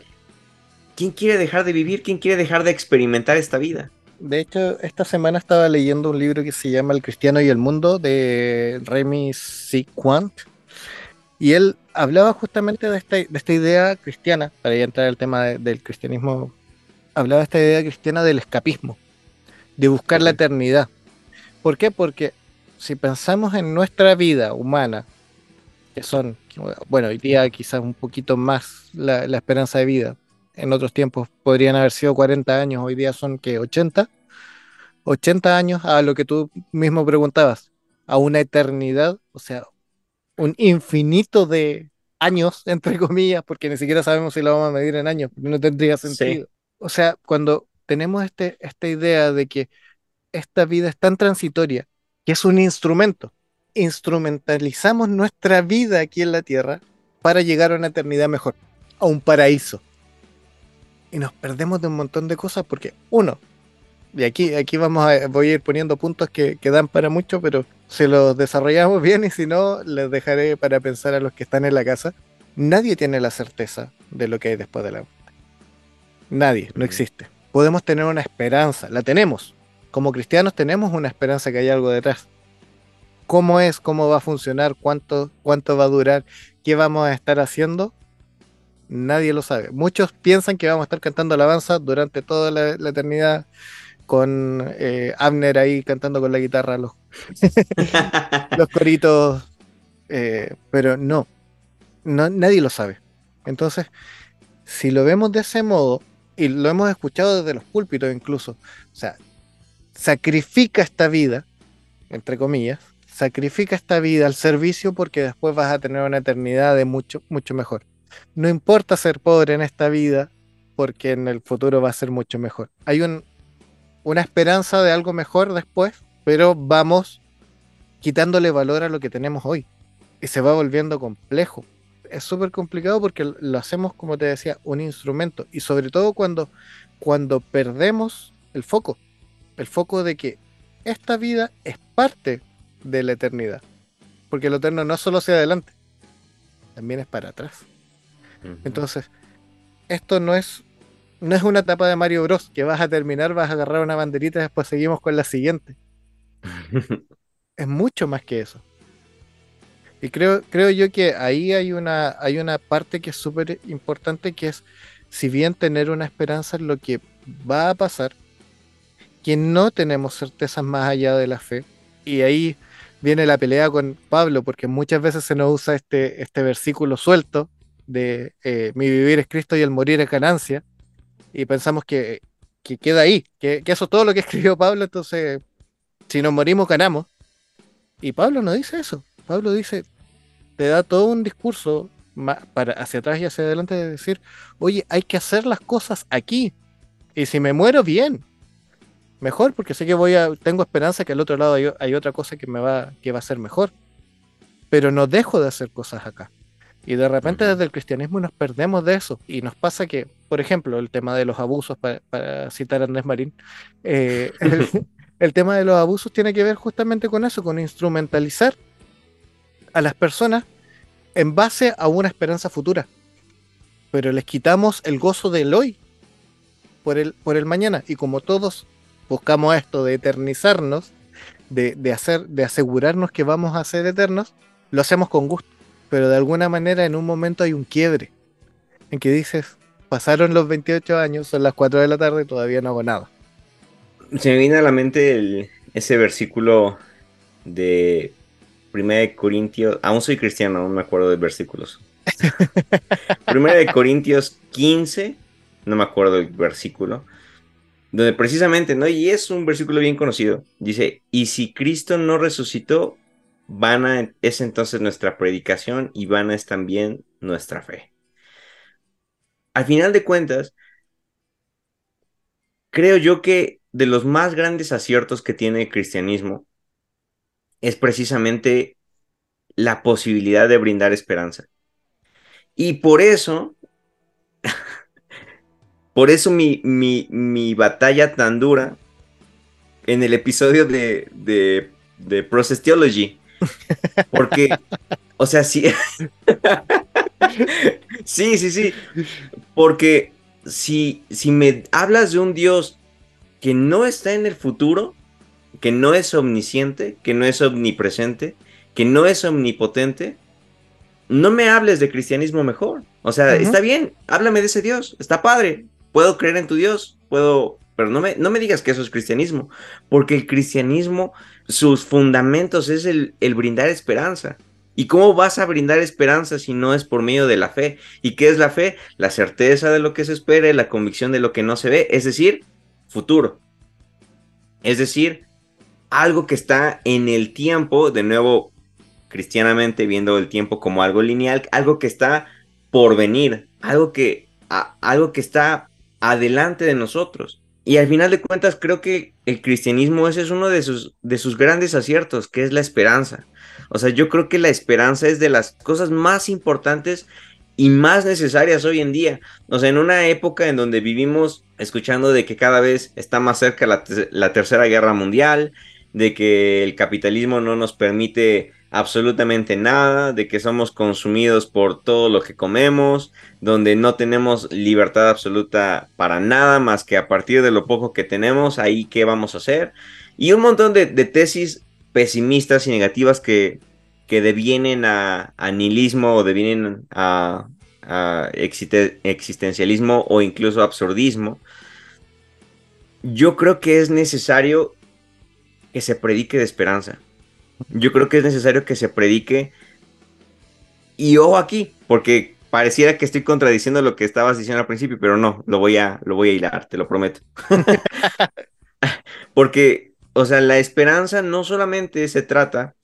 ¿quién quiere dejar de vivir? ¿Quién quiere dejar de experimentar esta vida? de hecho, esta semana estaba leyendo un libro que se llama El Cristiano y el Mundo de Remy C. Quant. Y él hablaba justamente de esta, de esta idea cristiana, para ya entrar al tema de- del cristianismo, hablaba de esta idea cristiana del escapismo, de buscar la eternidad. ¿Por qué? Porque si pensamos en nuestra vida humana, que son, bueno, hoy día quizás un poquito más la, la esperanza de vida, en otros tiempos podrían haber sido 40 años, hoy día son que 80, 80 años a lo que tú mismo preguntabas, a una eternidad, o sea, un infinito de años, entre comillas, porque ni siquiera sabemos si lo vamos a medir en años, no tendría Sí. sentido. O sea, cuando tenemos este, esta idea de que esta vida es tan transitoria, que es un instrumento, instrumentalizamos nuestra vida aquí en la Tierra para llegar a una eternidad mejor, a un paraíso. Y nos perdemos de un montón de cosas porque, uno, y aquí, aquí vamos a, voy a ir poniendo puntos que, que dan para mucho, pero si los desarrollamos bien y si no, les dejaré para pensar a los que están en la casa. Nadie tiene la certeza de lo que hay después de la muerte. Nadie, no existe. Podemos tener una esperanza, la tenemos. Como cristianos tenemos una esperanza que hay algo detrás. ¿Cómo es? ¿Cómo va a funcionar? ¿Cuánto, cuánto va a durar? ¿Qué vamos a estar haciendo? Nadie lo sabe. Muchos piensan que vamos a estar cantando alabanza durante toda la, la eternidad con eh, Abner ahí cantando con la guitarra los, *laughs* los coritos, eh, pero no, no, nadie lo sabe. Entonces, si lo vemos de ese modo, y lo hemos escuchado desde los púlpitos incluso, o sea, sacrifica esta vida, entre comillas, sacrifica esta vida al servicio porque después vas a tener una eternidad de mucho, mucho mejor. No importa ser pobre en esta vida porque en el futuro va a ser mucho mejor. Hay un, una esperanza de algo mejor después, pero vamos quitándole valor a lo que tenemos hoy. Y se va volviendo complejo. Es súper complicado porque lo hacemos, como te decía, un instrumento. Y sobre todo cuando, cuando perdemos el foco. El foco de que esta vida es parte de la eternidad. Porque lo eterno no es solo hacia adelante, también es para atrás. Entonces, esto no es, no es una etapa de Mario Bros. que vas a terminar, vas a agarrar una banderita y después seguimos con la siguiente. *laughs* Es mucho más que eso. Y creo, creo yo que ahí hay una, hay una parte que es súper importante, que es, si bien tener una esperanza en lo que va a pasar, que no tenemos certezas más allá de la fe. Y ahí viene la pelea con Pablo, porque muchas veces se nos usa este, este versículo suelto de eh, mi vivir es Cristo y el morir es ganancia. Y pensamos que, que queda ahí, que, que eso es todo lo que *laughs* escribió Pablo, entonces si nos morimos ganamos. Y Pablo no dice eso. Pablo dice, te da todo un discurso para hacia atrás y hacia adelante de decir, oye, hay que hacer las cosas aquí. Y si me muero, bien. Mejor, porque sé que voy a, tengo esperanza que al otro lado hay, hay otra cosa que me va, que va a ser mejor. Pero no dejo de hacer cosas acá. Y de repente desde el cristianismo nos perdemos de eso. Y nos pasa que, por ejemplo, el tema de los abusos, pa- para, citar a Andrés Marín, eh, *laughs* el, el tema de los abusos tiene que ver justamente con eso, con instrumentalizar a las personas en base a una esperanza futura. Pero les quitamos el gozo del hoy por el, por el mañana. Y como todos buscamos esto de eternizarnos, de, de hacer, de asegurarnos que vamos a ser eternos, lo hacemos con gusto. Pero de alguna manera en un momento hay un quiebre en que dices, pasaron los 28 años, son las 4 de la tarde y todavía no hago nada. Se me viene a la mente el- ese versículo de 1 de Corintios. Aún soy cristiano, aún me acuerdo de versículos. *laughs* 1 de Corintios 15, no me acuerdo el versículo. Donde precisamente, ¿no? Y es un versículo bien conocido. Dice, y si Cristo no resucitó, vana es entonces nuestra predicación y vana es también nuestra fe. Al final de cuentas, creo yo que de los más grandes aciertos que tiene el cristianismo es precisamente la posibilidad de brindar esperanza. Y por eso, *laughs* por eso mi, mi, mi batalla tan dura en el episodio de, de, de Process Theology. Porque, o sea, sí. *laughs* sí, sí, sí. Porque si, si me hablas de un Dios que no está en el futuro, que no es omnisciente, que no es omnipresente, que no es omnipotente, no me hables de cristianismo mejor. O sea, está bien, háblame de ese Dios, está padre, puedo creer en tu Dios, puedo, pero no me, no me digas que eso es cristianismo, porque el cristianismo, sus fundamentos es el, el brindar esperanza. ¿Y cómo vas a brindar esperanza si no es por medio de la fe? ¿Y qué es la fe? La certeza de lo que se espera y la convicción de lo que no se ve, es decir, futuro. Es decir, algo que está en el tiempo, de nuevo, cristianamente viendo el tiempo como algo lineal, algo que está por venir, algo que, algo que está adelante de nosotros. Y al final de cuentas creo que el cristianismo ese es uno de sus, de sus grandes aciertos, que es la esperanza. O sea, yo creo que la esperanza es de las cosas más importantes y más necesarias hoy en día. O sea, en una época en donde vivimos escuchando de que cada vez está más cerca la, la tercera guerra mundial, de que el capitalismo no nos permite absolutamente nada, de que somos consumidos por todo lo que comemos, donde no tenemos libertad absoluta para nada más que a partir de lo poco que tenemos, ahí qué vamos a hacer. Y un montón de, tesis pesimistas y negativas que, que devienen a, nihilismo o devienen a, a existencialismo o incluso absurdismo. Yo creo que es necesario que se predique de esperanza yo creo que es necesario que se predique. Y ojo aquí, porque pareciera que estoy contradiciendo lo que estabas diciendo al principio, pero no, lo voy a, lo voy a hilar, te lo prometo. *laughs* porque, o sea, la esperanza no solamente se trata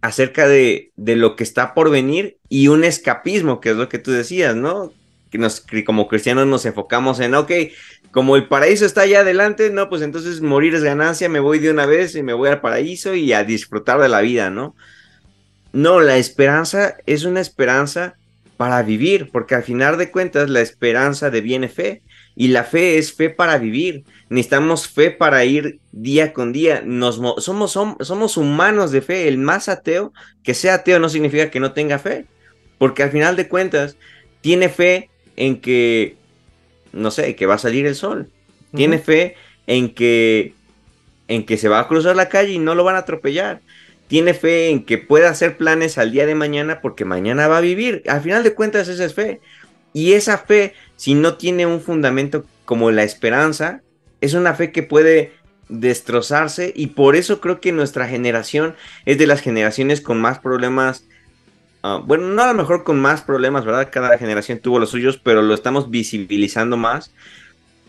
acerca de, de, lo que está por venir y un escapismo, que es lo que tú decías, ¿no? Que, nos, como cristianos nos enfocamos en, ok, como el paraíso está allá adelante, no, pues entonces morir es ganancia, me voy de una vez y me voy al paraíso y a disfrutar de la vida, ¿no? No, la esperanza es una esperanza para vivir, porque al final de cuentas la esperanza deviene fe y la fe es fe para vivir. Necesitamos fe para ir día con día. Nos, somos, somos, humanos de fe. El más ateo, que sea ateo no significa que no tenga fe, porque al final de cuentas tiene fe en que no sé, que va a salir el sol. Tiene fe en que, en que se va a cruzar la calle y no lo van a atropellar. Tiene fe en que puede hacer planes al día de mañana porque mañana va a vivir. Al final de cuentas, esa es fe. Y esa fe, si no tiene un fundamento como la esperanza, es una fe que puede destrozarse y por eso creo que nuestra generación es de las generaciones con más problemas Ah, bueno, no a lo mejor con más problemas, ¿verdad? Cada generación tuvo los suyos, pero lo estamos visibilizando más,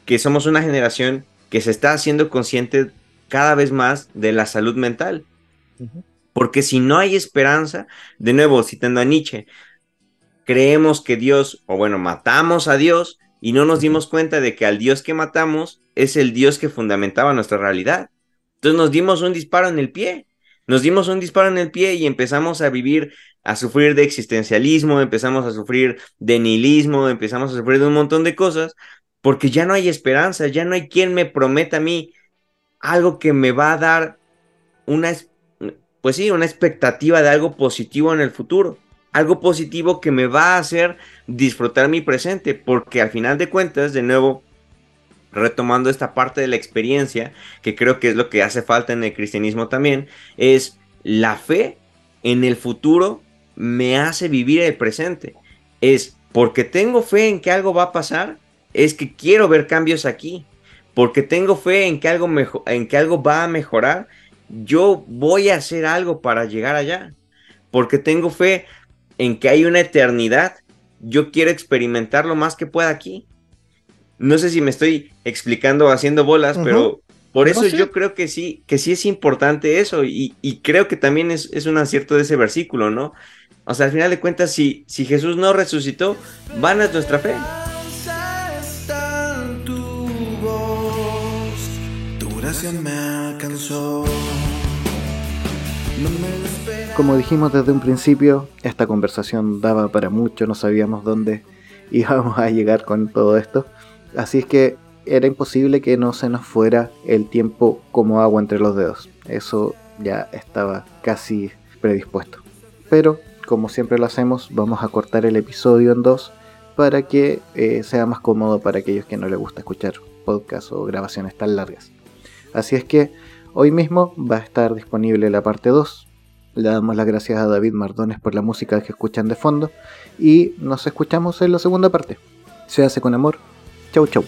que somos una generación que se está haciendo consciente cada vez más de la salud mental. Porque si no hay esperanza, de nuevo, citando a Nietzsche, creemos que Dios, o bueno, matamos a Dios y no nos dimos cuenta de que al Dios que matamos es el Dios que fundamentaba nuestra realidad. Entonces nos dimos un disparo en el pie. Nos dimos un disparo en el pie y empezamos a vivir a sufrir de existencialismo, empezamos a sufrir de nihilismo, empezamos a sufrir de un montón de cosas, porque ya no hay esperanza, ya no hay quien me prometa a mí algo que me va a dar una, pues sí, una expectativa de algo positivo en el futuro, algo positivo que me va a hacer disfrutar mi presente, porque al final de cuentas, de nuevo, retomando esta parte de la experiencia, que creo que es lo que hace falta en el cristianismo también, es la fe en el futuro me hace vivir el presente. Es porque tengo fe en que algo va a pasar, es que quiero ver cambios aquí. Porque tengo fe en que algo, en que algo va a mejorar, yo voy a hacer algo para llegar allá. Porque tengo fe en que hay una eternidad, yo quiero experimentar lo más que pueda aquí. No sé si me estoy explicando haciendo bolas, pero por eso yo creo que sí, que sí es importante eso y, creo que también es, es, un acierto de ese versículo, ¿no? O sea, al final de cuentas, si, si Jesús no resucitó, van a nuestra fe. Como dijimos desde un principio, esta conversación daba para mucho, no sabíamos dónde *laughs* íbamos a llegar con todo esto. Así es que era imposible que no se nos fuera el tiempo como agua entre los dedos. Eso ya estaba casi predispuesto. Pero como siempre lo hacemos, vamos a cortar el episodio en dos para que eh, sea más cómodo para aquellos que no les gusta escuchar podcasts o grabaciones tan largas. Así es que hoy mismo va a estar disponible la parte 2. Le damos las gracias a David Mardones por la música que escuchan de fondo y nos escuchamos en la segunda parte. Se hace con amor. Chau chau.